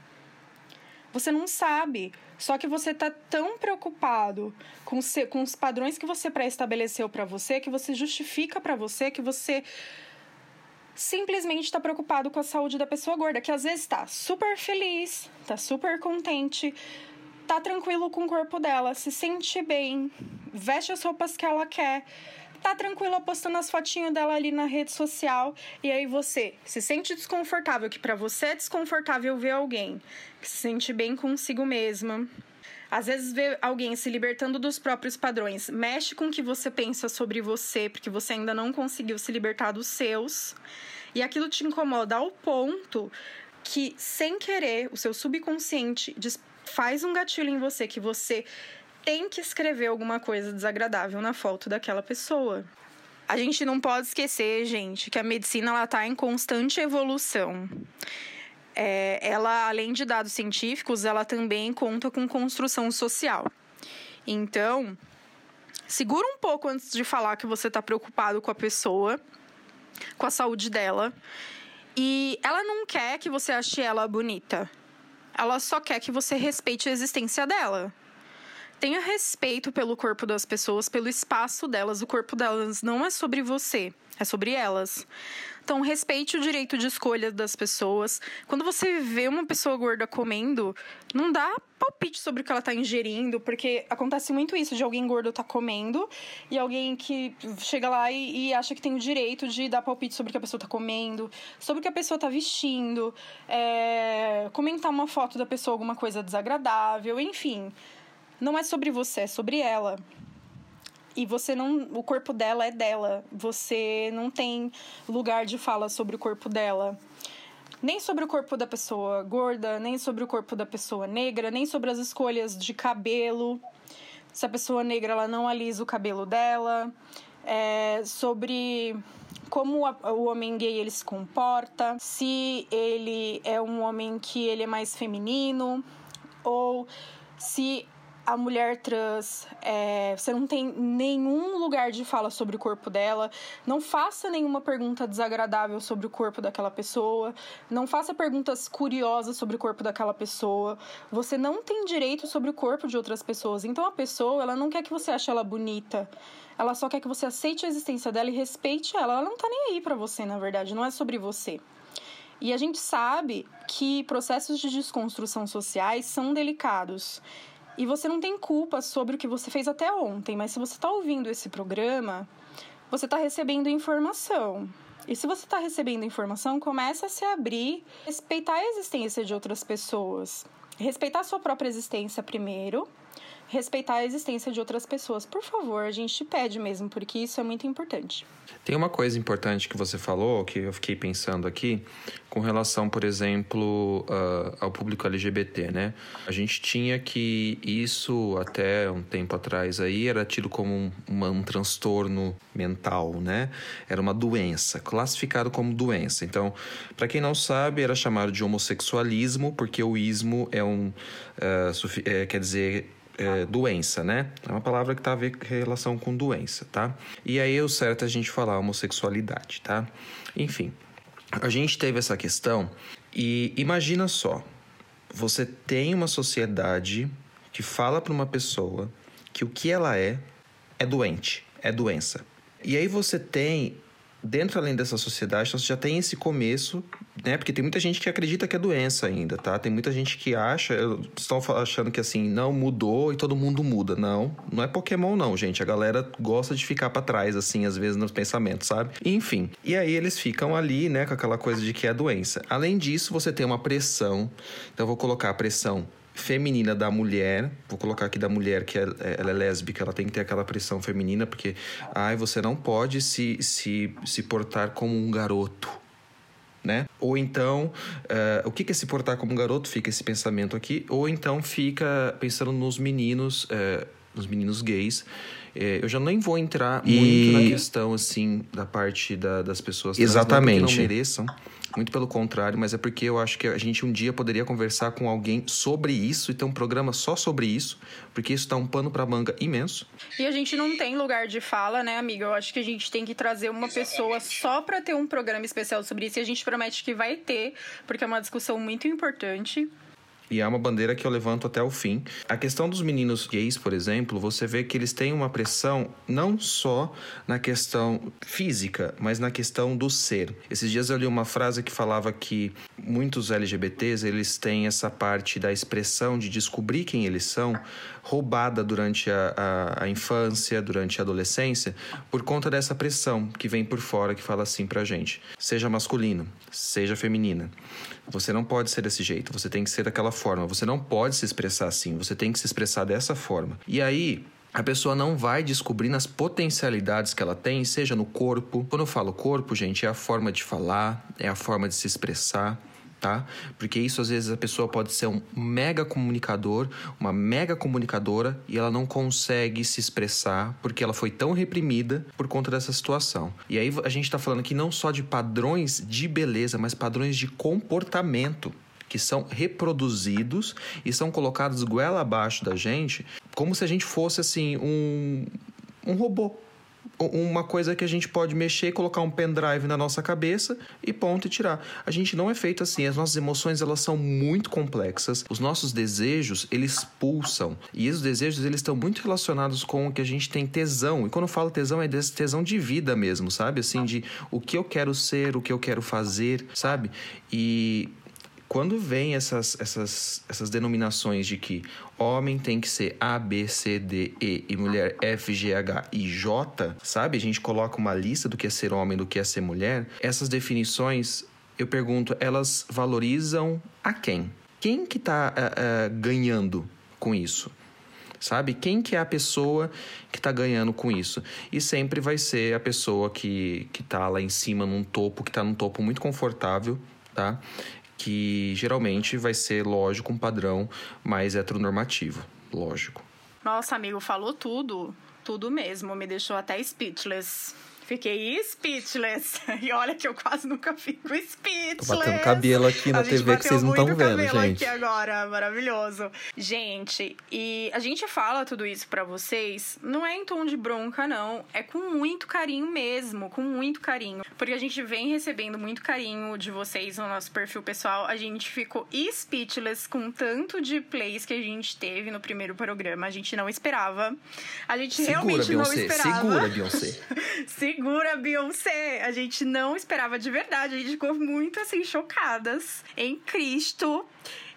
Você não sabe, só que você está tão preocupado com, com os padrões que você pré-estabeleceu para você, que você justifica para você, que você simplesmente está preocupado com a saúde da pessoa gorda, que às vezes está super feliz, está super contente, tá tranquilo com o corpo dela, se sente bem, veste as roupas que ela quer, tá tranquila postando as fotinhas dela ali na rede social e aí você se sente desconfortável, que para você é desconfortável ver alguém que se sente bem consigo mesma. Às vezes ver alguém se libertando dos próprios padrões mexe com o que você pensa sobre você, porque você ainda não conseguiu se libertar dos seus. E aquilo te incomoda ao ponto que, sem querer, o seu subconsciente faz um gatilho em você que você tem que escrever alguma coisa desagradável na foto daquela pessoa. A gente não pode esquecer, gente, que a medicina ela está em constante evolução. É, ela, além de dados científicos, ela também conta com construção social. Então, segura um pouco antes de falar que você está preocupado com a pessoa com a saúde dela. E ela não quer que você ache ela bonita. Ela só quer que você respeite a existência dela. Tenha respeito pelo corpo das pessoas, pelo espaço delas. O corpo delas não é sobre você, é sobre elas. Então, respeite o direito de escolha das pessoas. Quando você vê uma pessoa gorda comendo, não dá palpite sobre o que ela tá ingerindo, porque acontece muito isso de alguém gordo tá comendo e alguém que chega lá e, e acha que tem o direito de dar palpite sobre o que a pessoa tá comendo, sobre o que a pessoa tá vestindo, é, comentar uma foto da pessoa, alguma coisa desagradável, enfim. Não é sobre você, é sobre ela e você não. O corpo dela é dela. Você não tem lugar de fala sobre o corpo dela. Nem sobre o corpo da pessoa gorda, nem sobre o corpo da pessoa negra, nem sobre as escolhas de cabelo. Se a pessoa negra ela não alisa o cabelo dela. É, sobre como o homem gay ele se comporta, se ele é um homem que ele é mais feminino ou se a mulher trans, é, você não tem nenhum lugar de fala sobre o corpo dela, não faça nenhuma pergunta desagradável sobre o corpo daquela pessoa, não faça perguntas curiosas sobre o corpo daquela pessoa. Você não tem direito sobre o corpo de outras pessoas. Então a pessoa, ela não quer que você ache ela bonita. Ela só quer que você aceite a existência dela e respeite ela. Ela não tá nem aí para você, na verdade, não é sobre você. E a gente sabe que processos de desconstrução sociais são delicados. E você não tem culpa sobre o que você fez até ontem, mas se você está ouvindo esse programa, você está recebendo informação. E se você está recebendo informação, começa a se abrir, respeitar a existência de outras pessoas. Respeitar a sua própria existência primeiro, respeitar a existência de outras pessoas. Por favor, a gente te pede mesmo, porque isso é muito importante.
Tem uma coisa importante que você falou, que eu fiquei pensando aqui, com relação, por exemplo, uh, ao público LGBT, né? A gente tinha que isso até um tempo atrás aí era tido como um, um transtorno mental, né? Era uma doença, classificado como doença. Então, para quem não sabe, era chamado de homossexualismo, porque o ismo é um, uh, é, quer dizer é, doença, né? É uma palavra que tá a ver com relação com doença, tá? E aí o certo é a gente falar homossexualidade, tá? Enfim, a gente teve essa questão e imagina só, você tem uma sociedade que fala para uma pessoa que o que ela é é doente, é doença. E aí você tem dentro além dessa sociedade, então você já tem esse começo, né? Porque tem muita gente que acredita que é doença ainda, tá? Tem muita gente que acha, estão achando que assim, não mudou e todo mundo muda. Não, não é Pokémon não, gente. A galera gosta de ficar para trás assim, às vezes nos pensamentos, sabe? Enfim. E aí eles ficam ali, né, com aquela coisa de que é doença. Além disso, você tem uma pressão. Então eu vou colocar a pressão feminina da mulher, vou colocar aqui da mulher que é, é, ela é lésbica, ela tem que ter aquela pressão feminina, porque ai, você não pode se, se, se portar como um garoto. Né? Ou então, uh, o que é se portar como um garoto? Fica esse pensamento aqui. Ou então fica pensando nos meninos, uh, nos meninos gays. Uh, eu já nem vou entrar e... muito na questão, assim, da parte da, das pessoas
Exatamente.
Trans, não, não mereçam. Muito pelo contrário, mas é porque eu acho que a gente um dia poderia conversar com alguém sobre isso e ter um programa só sobre isso, porque isso dá um pano para manga imenso.
E a gente não tem lugar de fala, né, amiga? Eu acho que a gente tem que trazer uma pessoa só para ter um programa especial sobre isso e a gente promete que vai ter, porque é uma discussão muito importante.
E é uma bandeira que eu levanto até o fim. A questão dos meninos gays, por exemplo, você vê que eles têm uma pressão não só na questão física, mas na questão do ser. Esses dias eu li uma frase que falava que muitos LGBTs, eles têm essa parte da expressão de descobrir quem eles são roubada durante a, a, a infância, durante a adolescência, por conta dessa pressão que vem por fora que fala assim pra gente. Seja masculino, seja feminina. Você não pode ser desse jeito, você tem que ser daquela forma, você não pode se expressar assim, você tem que se expressar dessa forma. E aí, a pessoa não vai descobrindo as potencialidades que ela tem, seja no corpo. Quando eu falo corpo, gente, é a forma de falar, é a forma de se expressar tá? Porque isso às vezes a pessoa pode ser um mega comunicador, uma mega comunicadora e ela não consegue se expressar porque ela foi tão reprimida por conta dessa situação. E aí a gente está falando aqui não só de padrões de beleza, mas padrões de comportamento que são reproduzidos e são colocados goela abaixo da gente, como se a gente fosse assim um, um robô, uma coisa que a gente pode mexer, colocar um pendrive na nossa cabeça e ponto e tirar. A gente não é feito assim. As nossas emoções elas são muito complexas. Os nossos desejos eles pulsam e esses desejos eles estão muito relacionados com o que a gente tem tesão. E quando eu falo tesão é desse tesão de vida mesmo, sabe? Assim de o que eu quero ser, o que eu quero fazer, sabe? E quando vem essas, essas, essas denominações de que homem tem que ser A, B, C, D, E e mulher F, G, H I, J, sabe? A gente coloca uma lista do que é ser homem, do que é ser mulher. Essas definições, eu pergunto, elas valorizam a quem? Quem que tá uh, uh, ganhando com isso? Sabe? Quem que é a pessoa que está ganhando com isso? E sempre vai ser a pessoa que, que tá lá em cima, num topo, que está num topo muito confortável, tá? Que geralmente vai ser, lógico, um padrão mais heteronormativo, lógico.
Nossa, amigo, falou tudo, tudo mesmo, me deixou até speechless. Fiquei speechless. E olha que eu quase nunca fico speechless.
Tô batendo cabelo aqui na TV que vocês não estão vendo, gente.
aqui agora, maravilhoso. Gente, e a gente fala tudo isso para vocês, não é em tom de bronca, não. É com muito carinho mesmo, com muito carinho. Porque a gente vem recebendo muito carinho de vocês no nosso perfil pessoal. A gente ficou speechless com tanto de plays que a gente teve no primeiro programa. A gente não esperava. A gente
Segura,
realmente
Beyoncé.
não esperava.
Segura, Beyoncé.
Segura, Beyoncé! A gente não esperava de verdade, a gente ficou muito assim, chocadas em Cristo.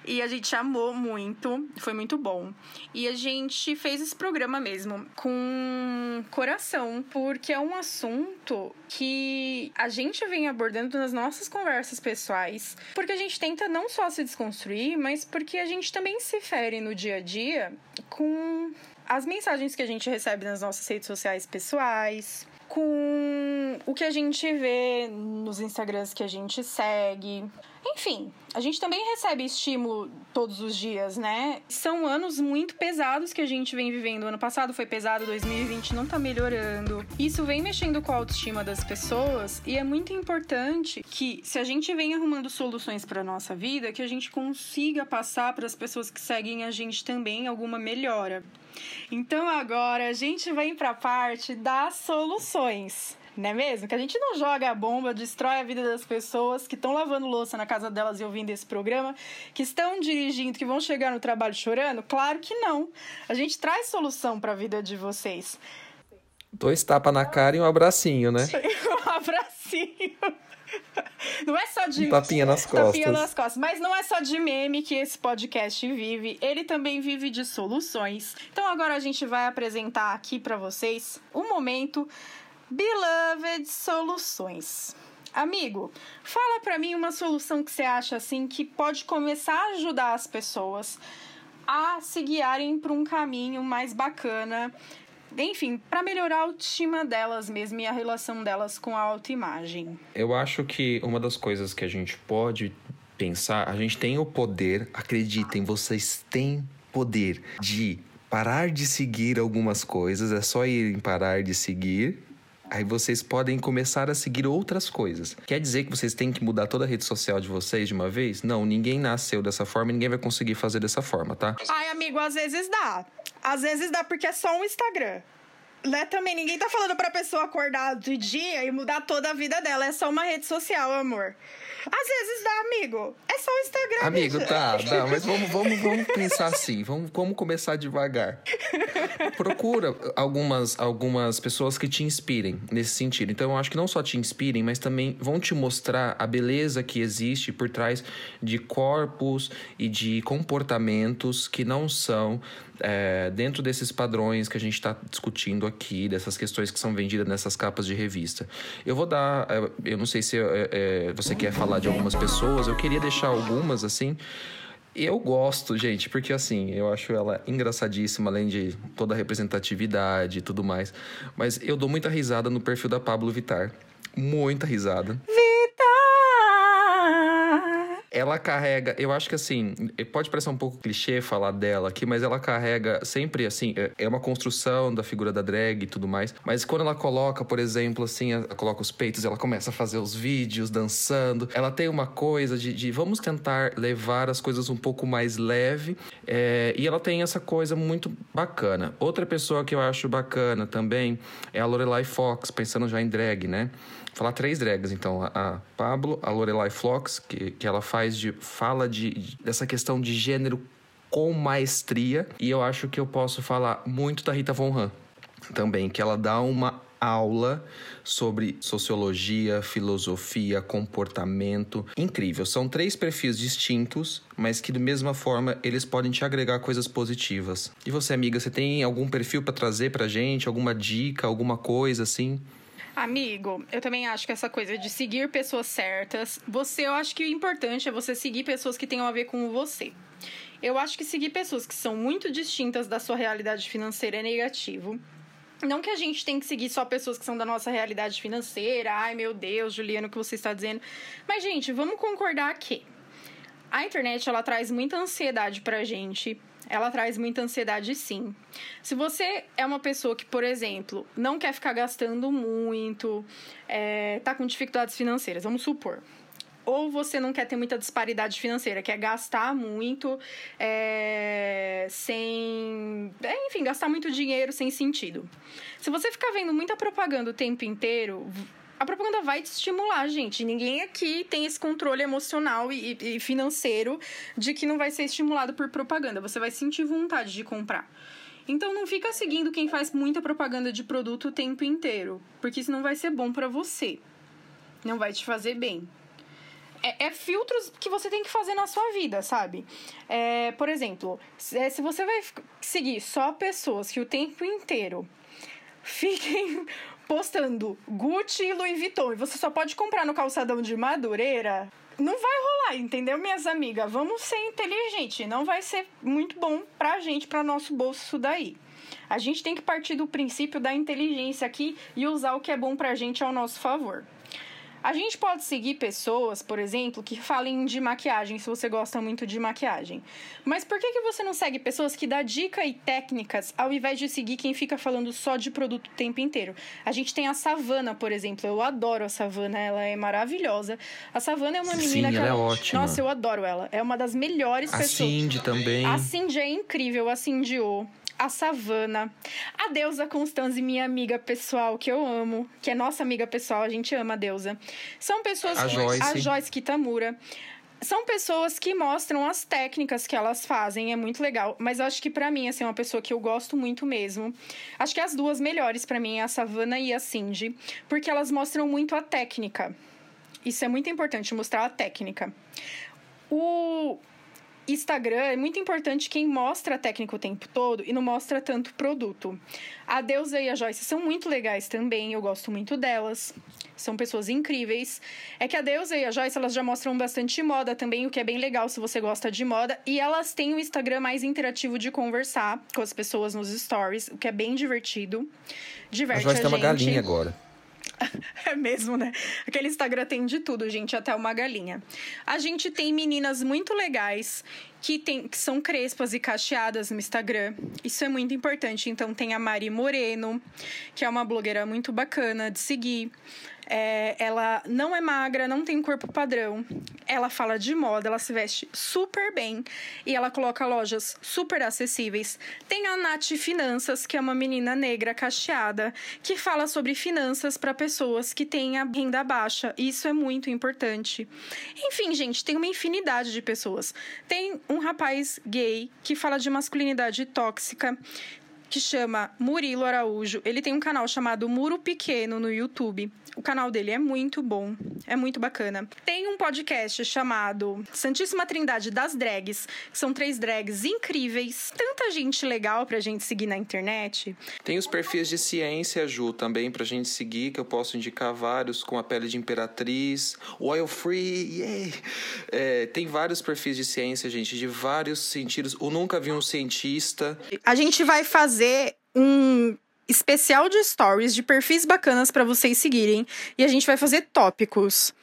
E a gente amou muito, foi muito bom. E a gente fez esse programa mesmo com coração, porque é um assunto que a gente vem abordando nas nossas conversas pessoais, porque a gente tenta não só se desconstruir, mas porque a gente também se fere no dia a dia com as mensagens que a gente recebe nas nossas redes sociais pessoais, com o que a gente vê nos Instagrams que a gente segue. Enfim, a gente também recebe estímulo todos os dias, né? São anos muito pesados que a gente vem vivendo. Ano passado foi pesado, 2020 não tá melhorando. Isso vem mexendo com a autoestima das pessoas e é muito importante que, se a gente vem arrumando soluções para nossa vida, que a gente consiga passar para as pessoas que seguem a gente também alguma melhora. Então agora a gente vem para a parte das soluções. Não é mesmo? Que a gente não joga a bomba, destrói a vida das pessoas que estão lavando louça na casa delas e ouvindo esse programa, que estão dirigindo, que vão chegar no trabalho chorando? Claro que não. A gente traz solução para a vida de vocês.
Dois tapas na cara e um abracinho, né?
um abracinho. Não é só de.
Tapinha nas costas.
Tapinha nas costas. Mas não é só de meme que esse podcast vive. Ele também vive de soluções. Então agora a gente vai apresentar aqui para vocês o um momento Beloved Soluções. Amigo, fala para mim uma solução que você acha assim que pode começar a ajudar as pessoas a se guiarem para um caminho mais bacana enfim, para melhorar a autoestima delas mesmo e a relação delas com a autoimagem.
Eu acho que uma das coisas que a gente pode pensar, a gente tem o poder, acreditem, vocês têm poder de parar de seguir algumas coisas, é só irem parar de seguir Aí vocês podem começar a seguir outras coisas. Quer dizer que vocês têm que mudar toda a rede social de vocês de uma vez? Não, ninguém nasceu dessa forma ninguém vai conseguir fazer dessa forma, tá?
Ai, amigo, às vezes dá. Às vezes dá porque é só um Instagram. Né, também ninguém tá falando pra pessoa acordar de dia e mudar toda a vida dela. É só uma rede social, amor. Às vezes dá, amigo. É só o Instagram.
Amigo, tá, tá. Mas vamos, vamos, vamos pensar assim. Vamos, vamos começar devagar. Procura algumas, algumas pessoas que te inspirem nesse sentido. Então, eu acho que não só te inspirem, mas também vão te mostrar a beleza que existe por trás de corpos e de comportamentos que não são é, dentro desses padrões que a gente está discutindo aqui, dessas questões que são vendidas nessas capas de revista. Eu vou dar, é, eu não sei se é, você quer falar de algumas pessoas, eu queria deixar algumas assim. Eu gosto, gente, porque assim, eu acho ela engraçadíssima, além de toda a representatividade e tudo mais. Mas eu dou muita risada no perfil da Pablo Vitar. Muita risada.
Vitar!
Ela carrega, eu acho que assim, pode parecer um pouco clichê falar dela aqui, mas ela carrega sempre assim, é, é uma construção da figura da drag e tudo mais. Mas quando ela coloca, por exemplo, assim, ela coloca os peitos, ela começa a fazer os vídeos dançando. Ela tem uma coisa de, de vamos tentar levar as coisas um pouco mais leve. É, e ela tem essa coisa muito bacana. Outra pessoa que eu acho bacana também é a Lorelai Fox, pensando já em drag, né? Falar três drags, então. A Pablo, a Lorelai Flox, que, que ela faz de. fala de, dessa questão de gênero com maestria. E eu acho que eu posso falar muito da Rita Von Han também, que ela dá uma aula sobre sociologia, filosofia, comportamento. Incrível. São três perfis distintos, mas que, da mesma forma, eles podem te agregar coisas positivas. E você, amiga, você tem algum perfil para trazer pra gente? Alguma dica, alguma coisa assim?
Amigo, eu também acho que essa coisa de seguir pessoas certas, você, eu acho que o importante é você seguir pessoas que tenham a ver com você. Eu acho que seguir pessoas que são muito distintas da sua realidade financeira é negativo. Não que a gente tem que seguir só pessoas que são da nossa realidade financeira. Ai, meu Deus, Juliano, o que você está dizendo? Mas, gente, vamos concordar que a internet ela traz muita ansiedade pra gente ela traz muita ansiedade sim. Se você é uma pessoa que, por exemplo, não quer ficar gastando muito, é, tá com dificuldades financeiras, vamos supor. Ou você não quer ter muita disparidade financeira, quer gastar muito é, sem. É, enfim, gastar muito dinheiro sem sentido. Se você ficar vendo muita propaganda o tempo inteiro, a propaganda vai te estimular, gente. Ninguém aqui tem esse controle emocional e, e, financeiro de que não vai ser estimulado por propaganda. Você vai sentir vontade de comprar. Então não fica seguindo quem faz muita propaganda de produto o tempo inteiro, porque isso não vai ser bom para você. Não vai te fazer bem. É, é, filtros que você tem que fazer na sua vida, sabe? É, por exemplo, se, é, se você vai seguir só pessoas que o tempo inteiro fiquem postando Gucci e Louis Vuitton e você só pode comprar no calçadão de Madureira, não vai rolar, entendeu, minhas amigas? Vamos ser inteligente, não vai ser muito bom pra gente, pra nosso bolso isso daí. A gente tem que partir do princípio da inteligência aqui e usar o que é bom pra gente ao nosso favor. A gente pode seguir pessoas, por exemplo, que falem de maquiagem, se você gosta muito de maquiagem. Mas por que, que você não segue pessoas que dão dica e técnicas ao invés de seguir quem fica falando só de produto o tempo inteiro? A gente tem a Savana, por exemplo. Eu adoro a Savana, ela é maravilhosa. A Savana é uma menina
Sim,
que.
Ela é ótima.
Nossa, eu adoro ela. É uma das melhores
a
pessoas.
A Cindy também.
A Cindy é incrível, a Cindy O a Savana, a deusa Constanze, minha amiga pessoal, que eu amo, que é nossa amiga pessoal, a gente ama a deusa. São pessoas.
A Joyce.
A Joyce Kitamura. São pessoas que mostram as técnicas que elas fazem, é muito legal. Mas eu acho que para mim, assim, é uma pessoa que eu gosto muito mesmo. Acho que as duas melhores para mim é a Savana e a Cindy, porque elas mostram muito a técnica. Isso é muito importante, mostrar a técnica. O, Instagram é muito importante quem mostra a técnica o tempo todo e não mostra tanto produto. A Deusa e a Joyce são muito legais também, eu gosto muito delas. São pessoas incríveis. É que a Deusa e a Joyce, elas já mostram bastante moda também, o que é bem legal se você gosta de moda. E elas têm um Instagram mais interativo de conversar com as pessoas nos stories, o que é bem divertido. Diverte a Joyce a
tem uma galinha agora.
É mesmo, né? Aquele Instagram tem de tudo, gente, até uma galinha. A gente tem meninas muito legais que, tem, que são crespas e cacheadas no Instagram. Isso é muito importante. Então tem a Mari Moreno, que é uma blogueira muito bacana de seguir. É, ela não é magra, não tem corpo padrão. Ela fala de moda, ela se veste super bem e ela coloca lojas super acessíveis. Tem a Nath Finanças, que é uma menina negra cacheada, que fala sobre finanças para pessoas que têm a renda baixa. Isso é muito importante. Enfim, gente, tem uma infinidade de pessoas. Tem um rapaz gay que fala de masculinidade tóxica que chama Murilo Araújo. Ele tem um canal chamado Muro Pequeno no YouTube. O canal dele é muito bom, é muito bacana. Tem um podcast chamado Santíssima Trindade das Drags, que são três drags incríveis. Tanta gente legal pra gente seguir na internet.
Tem os perfis de ciência, Ju, também pra gente seguir, que eu posso indicar vários, com a pele de imperatriz, oil free, yay! É, tem vários perfis de ciência, gente, de vários sentidos. Eu nunca vi um cientista.
A gente vai fazer um especial de stories de perfis bacanas para vocês seguirem e a gente vai fazer tópicos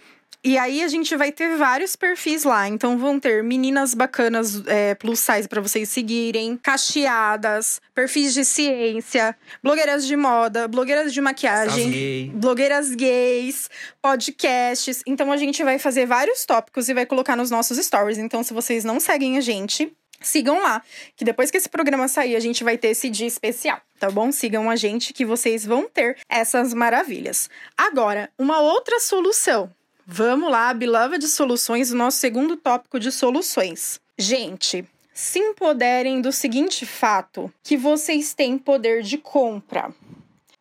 E aí a gente vai ter vários perfis lá. Então vão ter meninas bacanas é, plus size para vocês seguirem, cacheadas, perfis de ciência, blogueiras de moda, blogueiras de maquiagem,
gay.
blogueiras gays, podcasts. Então a gente vai fazer vários tópicos e vai colocar nos nossos stories. Então se vocês não seguem a gente, sigam lá, que depois que esse programa sair, a gente vai ter esse dia especial, tá bom? Sigam a gente que vocês vão ter essas maravilhas. Agora, uma outra solução. Vamos lá, Beloved Soluções, o nosso segundo tópico de soluções. Gente, se empoderem do seguinte fato: que vocês têm poder de compra.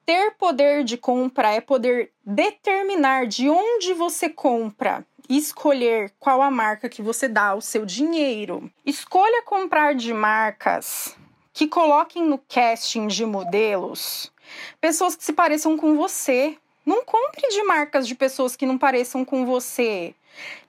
Ter poder de compra é poder determinar de onde você compra escolher qual a marca que você dá o seu dinheiro. Escolha comprar de marcas que coloquem no casting de modelos pessoas que se pareçam com você. Não compre de marcas de pessoas que não pareçam com você.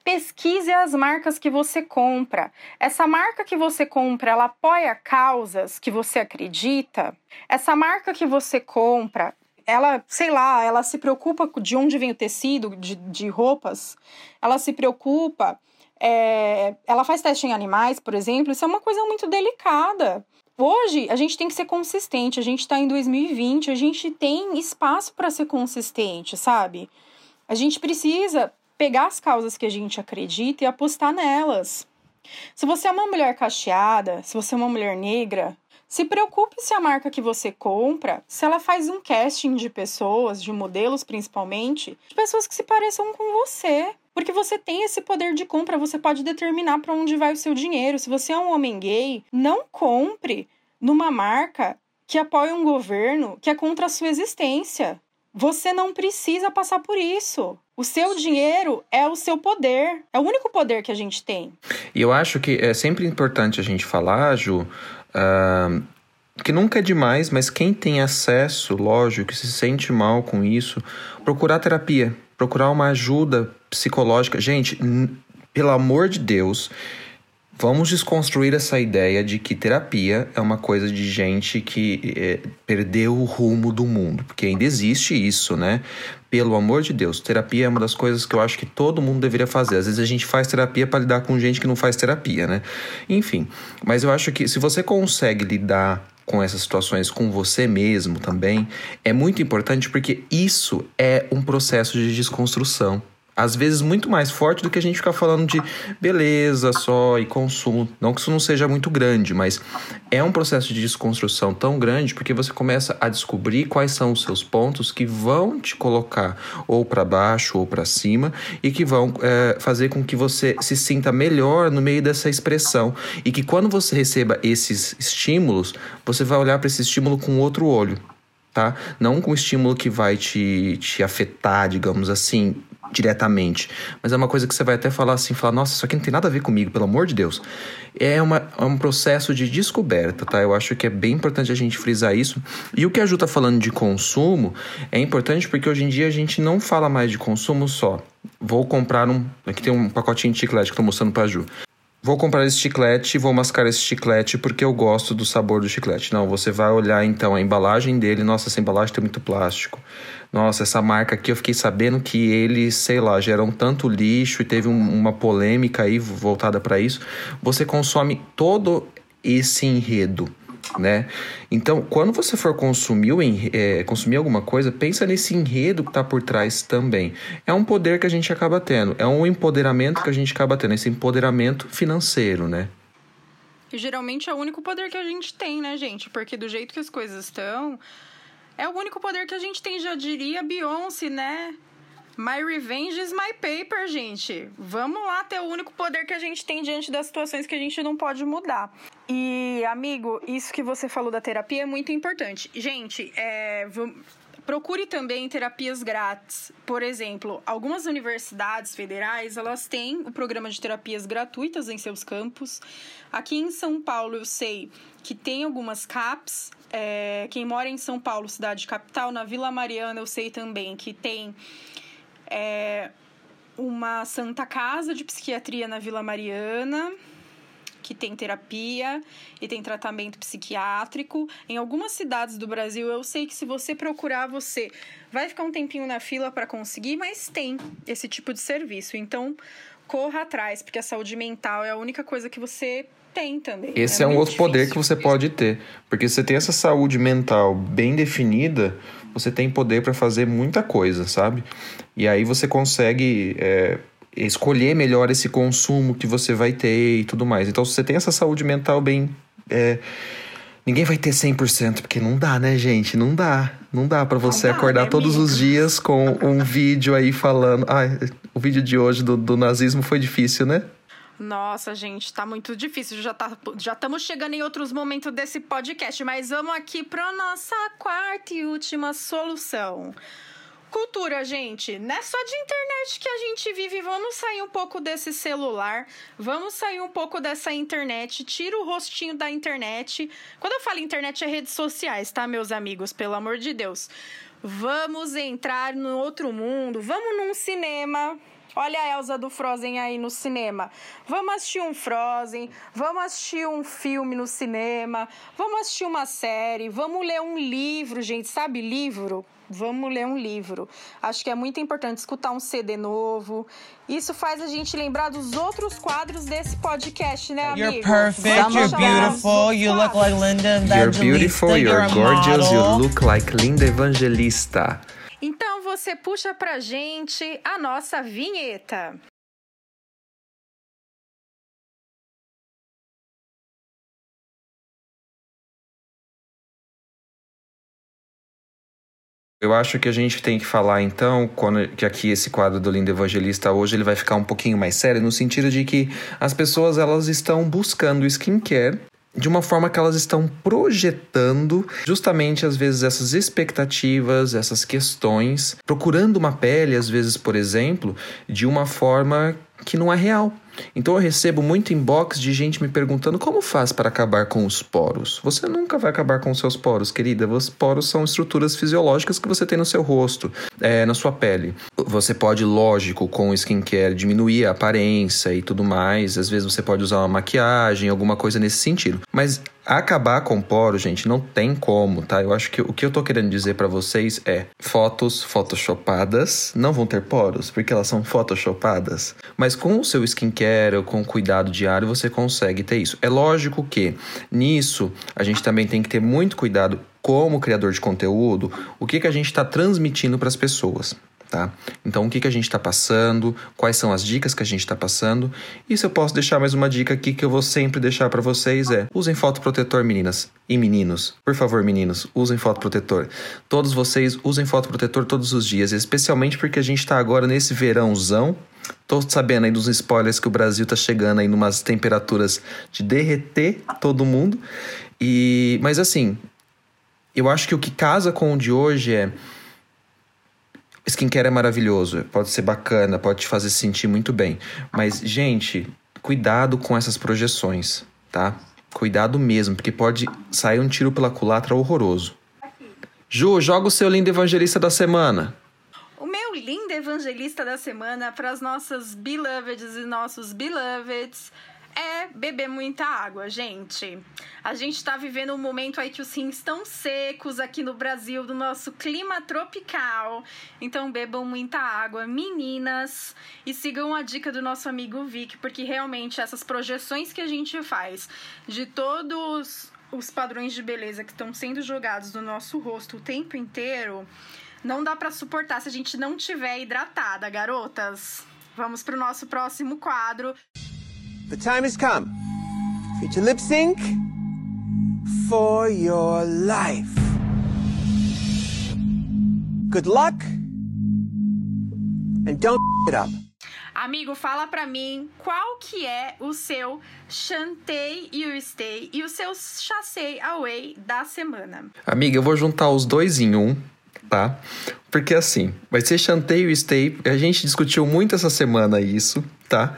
Pesquise as marcas que você compra. Essa marca que você compra, ela apoia causas que você acredita? Essa marca que você compra, ela, sei lá, ela se preocupa de onde vem o tecido de, de roupas, ela se preocupa, é, ela faz teste em animais, por exemplo, isso é uma coisa muito delicada. Hoje, a gente tem que ser consistente, a gente está em 2020, a gente tem espaço para ser consistente, sabe? A gente precisa pegar as causas que a gente acredita e apostar nelas. Se você é uma mulher cacheada, se você é uma mulher negra, se preocupe se a marca que você compra, se ela faz um casting de pessoas, de modelos principalmente, de pessoas que se pareçam com você. Porque você tem esse poder de compra, você pode determinar para onde vai o seu dinheiro. Se você é um homem gay, não compre numa marca que apoia um governo que é contra a sua existência. Você não precisa passar por isso. O seu dinheiro é o seu poder. É o único poder que a gente tem.
E eu acho que é sempre importante a gente falar, Ju, uh, que nunca é demais, mas quem tem acesso, lógico, se sente mal com isso, procurar terapia, procurar uma ajuda psicológica. Gente, pelo amor de Deus, Vamos desconstruir essa ideia de que terapia é uma coisa de gente que é, perdeu o rumo do mundo, porque ainda existe isso, né? Pelo amor de Deus, terapia é uma das coisas que eu acho que todo mundo deveria fazer. Às vezes a gente faz terapia para lidar com gente que não faz terapia, né? Enfim, mas eu acho que se você consegue lidar com essas situações com você mesmo também, é muito importante porque isso é um processo de desconstrução às vezes muito mais forte do que a gente ficar falando de beleza só e consumo. Não que isso não seja muito grande, mas é um processo de desconstrução tão grande porque você começa a descobrir quais são os seus pontos que vão te colocar ou para baixo ou para cima e que vão é, fazer com que você se sinta melhor no meio dessa expressão e que quando você receba esses estímulos, você vai olhar para esse estímulo com outro olho. Tá? Não com estímulo que vai te, te afetar, digamos assim, diretamente. Mas é uma coisa que você vai até falar assim, falar, nossa, isso aqui não tem nada a ver comigo, pelo amor de Deus. É, uma, é um processo de descoberta, tá? Eu acho que é bem importante a gente frisar isso. E o que a Ju tá falando de consumo é importante porque hoje em dia a gente não fala mais de consumo só. Vou comprar um. Aqui tem um pacotinho de chiclete que eu tô mostrando pra Ju. Vou comprar esse chiclete e vou mascar esse chiclete porque eu gosto do sabor do chiclete. Não, você vai olhar então a embalagem dele. Nossa, essa embalagem tem muito plástico. Nossa, essa marca aqui eu fiquei sabendo que eles, sei lá, geram tanto lixo e teve um, uma polêmica aí voltada para isso. Você consome todo esse enredo né? Então, quando você for consumir, é, consumir alguma coisa, pensa nesse enredo que está por trás também. É um poder que a gente acaba tendo, é um empoderamento que a gente acaba tendo, esse empoderamento financeiro, né?
Que geralmente é o único poder que a gente tem, né, gente? Porque do jeito que as coisas estão, é o único poder que a gente tem, já diria Beyoncé, né? My revenge is my paper, gente. Vamos lá ter o único poder que a gente tem diante das situações que a gente não pode mudar. E, amigo, isso que você falou da terapia é muito importante. Gente, é, procure também terapias grátis. Por exemplo, algumas universidades federais, elas têm o programa de terapias gratuitas em seus campos. Aqui em São Paulo, eu sei que tem algumas CAPs. É, quem mora em São Paulo, cidade capital, na Vila Mariana, eu sei também que tem é, uma Santa Casa de Psiquiatria na Vila Mariana, que tem terapia e tem tratamento psiquiátrico. Em algumas cidades do Brasil, eu sei que se você procurar, você vai ficar um tempinho na fila para conseguir, mas tem esse tipo de serviço. Então, corra atrás, porque a saúde mental é a única coisa que você tem também.
Esse é, é um outro
difícil.
poder que você pode ter. Porque você tem essa saúde mental bem definida, você tem poder para fazer muita coisa, sabe? E aí você consegue é, escolher melhor esse consumo que você vai ter e tudo mais. Então, se você tem essa saúde mental bem. É, ninguém vai ter 100%, porque não dá, né, gente? Não dá. Não dá para você
dá,
acordar
né,
todos os dias com um vídeo aí falando. Ai, o vídeo de hoje do, do nazismo foi difícil, né?
Nossa, gente, tá muito difícil. Já tá, já estamos chegando em outros momentos desse podcast, mas vamos aqui para nossa quarta e última solução. Cultura, gente, não é só de internet que a gente vive. Vamos sair um pouco desse celular, vamos sair um pouco dessa internet. Tira o rostinho da internet. Quando eu falo internet, é redes sociais, tá, meus amigos? Pelo amor de Deus. Vamos entrar no outro mundo. Vamos num cinema. Olha a Elsa do Frozen aí no cinema. Vamos assistir um Frozen, vamos assistir um filme no cinema, vamos assistir uma série, vamos ler um livro, gente. Sabe livro? Vamos ler um livro. Acho que é muito importante escutar um CD novo. Isso faz a gente lembrar dos outros quadros desse podcast, né, amigo?
You're perfect,
Vamos
you're beautiful, you look like. Linda
You're
Evangelista,
beautiful,
you're
you're
a
gorgeous, you look like Linda Evangelista.
Você puxa pra gente a nossa vinheta.
Eu acho que a gente tem que falar então, quando, que aqui esse quadro do Lindo Evangelista hoje ele vai ficar um pouquinho mais sério, no sentido de que as pessoas elas estão buscando skincare de uma forma que elas estão projetando justamente às vezes essas expectativas, essas questões, procurando uma pele às vezes, por exemplo, de uma forma que não é real. Então eu recebo muito inbox de gente me perguntando como faz para acabar com os poros. Você nunca vai acabar com os seus poros, querida. Os poros são estruturas fisiológicas que você tem no seu rosto, é, na sua pele. Você pode, lógico, com o skincare diminuir a aparência e tudo mais. Às vezes você pode usar uma maquiagem, alguma coisa nesse sentido. Mas acabar com poro, gente, não tem como, tá? Eu acho que o que eu tô querendo dizer para vocês é fotos photoshopadas não vão ter poros, porque elas são photoshopadas. Mas com o seu skincare ou com cuidado diário, você consegue ter isso. É lógico que nisso a gente também tem que ter muito cuidado como criador de conteúdo, o que, que a gente está transmitindo para as pessoas. Tá? Então, o que, que a gente está passando, quais são as dicas que a gente está passando. E se eu posso deixar mais uma dica aqui que eu vou sempre deixar para vocês é: usem fotoprotetor, meninas e meninos. Por favor, meninos, usem fotoprotetor. Todos vocês usem fotoprotetor todos os dias, especialmente porque a gente está agora nesse verãozão. Tô sabendo aí dos spoilers que o Brasil tá chegando aí numas temperaturas de derreter todo mundo. E mas assim, eu acho que o que casa com o de hoje é skincare é maravilhoso, pode ser bacana, pode te fazer se sentir muito bem. Mas, gente, cuidado com essas projeções, tá? Cuidado mesmo, porque pode sair um tiro pela culatra horroroso. Ju, joga o seu lindo evangelista da semana.
Lindo evangelista da semana para as nossas beloveds e nossos beloveds é beber muita água, gente. A gente tá vivendo um momento aí que os rins estão secos aqui no Brasil, do nosso clima tropical. Então bebam muita água, meninas, e sigam a dica do nosso amigo Vic, porque realmente essas projeções que a gente faz de todos os padrões de beleza que estão sendo jogados no nosso rosto o tempo inteiro, não dá pra suportar se a gente não tiver hidratada, garotas. Vamos pro nosso próximo quadro.
The time has come you to lip sync for your life. Good luck and don't it up.
Amigo, fala pra mim qual que é o seu Chantei e o Stay e o seu Chassei Away da semana.
Amiga, eu vou juntar os dois em um, tá? Porque assim, vai ser chanteio e stay. A gente discutiu muito essa semana isso, tá?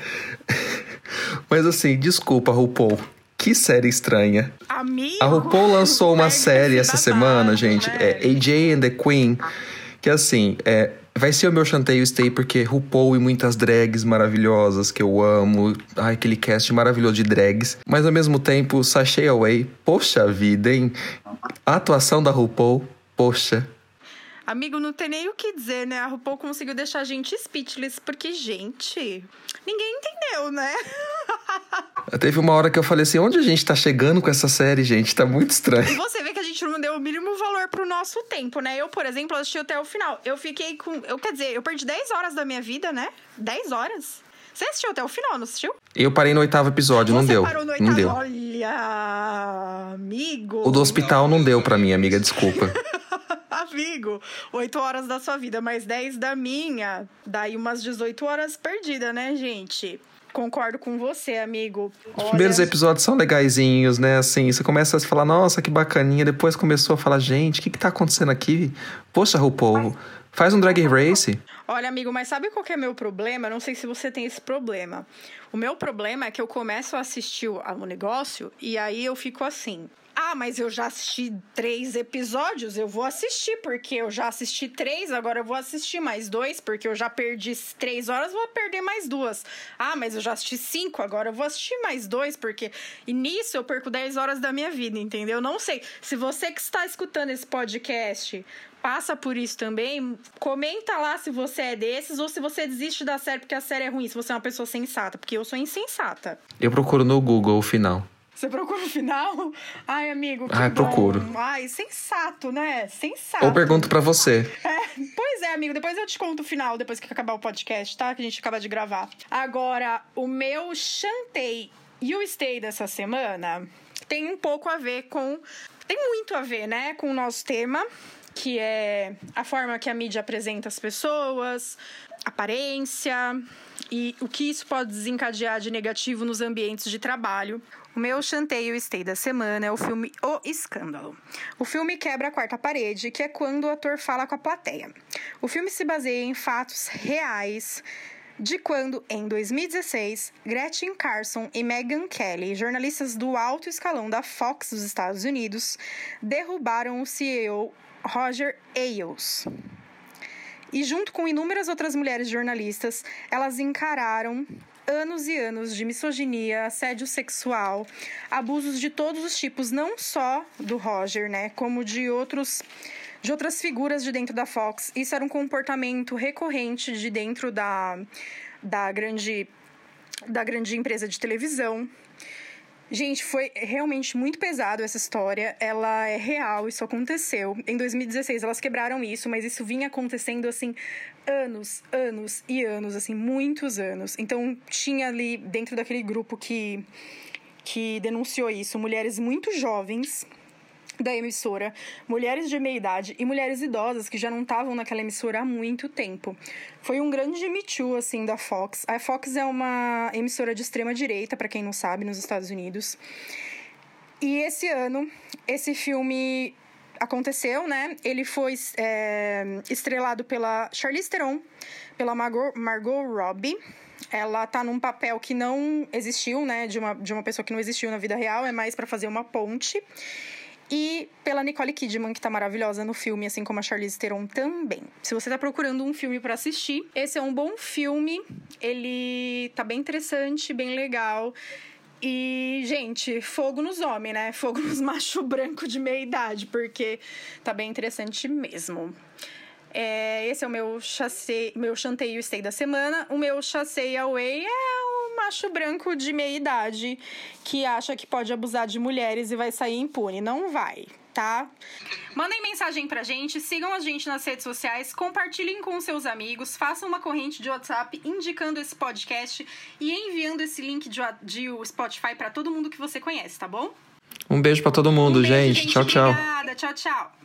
Mas assim, desculpa, RuPaul. Que série estranha.
Amigo!
A RuPaul lançou uma série essa semana, gente.
né?
É AJ and the Queen. Que assim, é, Vai ser o meu chanteio stay porque RuPaul e muitas drags maravilhosas que eu amo. Ai, aquele cast maravilhoso de drags. Mas ao mesmo tempo, Sashay Away. Poxa vida, hein? A atuação da RuPaul, poxa.
Amigo, não tem nem o que dizer, né? A RuPaul conseguiu deixar a gente speechless, porque, gente, ninguém entendeu, né?
Teve uma hora que eu falei assim: onde a gente tá chegando com essa série, gente? Tá muito
E
estranho.
você vê que a gente não deu o mínimo valor pro nosso tempo, né? Eu, por exemplo, assisti até o final. Eu fiquei com. Eu, quer dizer, eu perdi 10 horas da minha vida, né? 10 horas. Você assistiu até o final, não assistiu?
Eu parei no oitavo episódio, não
Você
deu.
parou no
Não
oitavo.
deu.
Olha, amigo.
O do hospital não deu pra mim, amiga, desculpa.
Amigo, 8 horas da sua vida, mais 10 da minha. Daí umas 18 horas perdidas, né, gente? Concordo com você, amigo.
Os primeiros episódios são legaisinhos, né? Assim, você começa a falar, nossa, que bacaninha. Depois começou a falar, gente, o que que tá acontecendo aqui? Poxa, RuPaul, faz um drag race.
Olha, amigo, mas sabe qual que é meu problema? Eu não sei se você tem esse problema. O meu problema é que eu começo a assistir o negócio e aí eu fico assim. Ah, mas eu já assisti três episódios, eu vou assistir, porque eu já assisti três, agora eu vou assistir mais dois, porque eu já perdi três horas, vou perder mais duas. Ah, mas eu já assisti cinco, agora eu vou assistir mais dois, porque. Nisso eu perco 10 horas da minha vida, entendeu? Não sei. Se você que está escutando esse podcast passa por isso também, comenta lá se você é desses ou se você desiste da série porque a série é ruim, se você é uma pessoa sensata, porque eu sou insensata.
Eu procuro no Google o final.
Você procura o final? Ai, amigo, que
Ai,
bom.
procuro.
Ai, sensato, né? Sensato.
Ou pergunto pra você.
É, pois é, amigo, depois eu te conto o final, depois que acabar o podcast, tá? Que a gente acaba de gravar. Agora, o meu chantei e o stay dessa semana tem um pouco a ver com. Tem muito a ver, né, com o nosso tema, que é a forma que a mídia apresenta as pessoas, aparência e o que isso pode desencadear de negativo nos ambientes de trabalho. O meu chanteio stay da semana é o filme O Escândalo. O filme quebra a quarta parede, que é quando o ator fala com a plateia. O filme se baseia em fatos reais de quando, em 2016, Gretchen Carson e Meghan Kelly, jornalistas do alto escalão da Fox dos Estados Unidos, derrubaram o CEO Roger Ailes. E junto com inúmeras outras mulheres jornalistas, elas encararam anos e anos de misoginia, assédio sexual, abusos de todos os tipos, não só do Roger, né, como de outros de outras figuras de dentro da Fox. Isso era um comportamento recorrente de dentro da, da grande da grande empresa de televisão. Gente, foi realmente muito pesado essa história. Ela é real, isso aconteceu. Em 2016 elas quebraram isso, mas isso vinha acontecendo assim anos, anos e anos, assim, muitos anos. Então tinha ali dentro daquele grupo que que denunciou isso, mulheres muito jovens da emissora, mulheres de meia idade e mulheres idosas que já não estavam naquela emissora há muito tempo. Foi um grande Me Too, assim, da Fox. A Fox é uma emissora de extrema direita, para quem não sabe, nos Estados Unidos. E esse ano, esse filme aconteceu, né? Ele foi é, estrelado pela Charlize Theron, pela Margot, Margot Robbie. Ela tá num papel que não existiu, né? De uma, de uma pessoa que não existiu na vida real, é mais para fazer uma ponte. E pela Nicole Kidman, que tá maravilhosa no filme, assim como a Charlize Theron também. Se você tá procurando um filme para assistir, esse é um bom filme. Ele tá bem interessante, bem legal. E, gente, fogo nos homens, né? Fogo nos macho branco de meia idade, porque tá bem interessante mesmo. É, esse é o meu chassei, meu chanteio stay da semana. O meu chassei away é um macho branco de meia idade que acha que pode abusar de mulheres e vai sair impune. Não vai, tá? Mandem mensagem pra gente, sigam a gente nas redes sociais, compartilhem com seus amigos, façam uma corrente de WhatsApp indicando esse podcast e enviando esse link de, de Spotify pra todo mundo que você conhece, tá bom?
Um beijo pra todo mundo,
Um beijo,
gente. Tchau, tchau.
Obrigada. Tchau, tchau.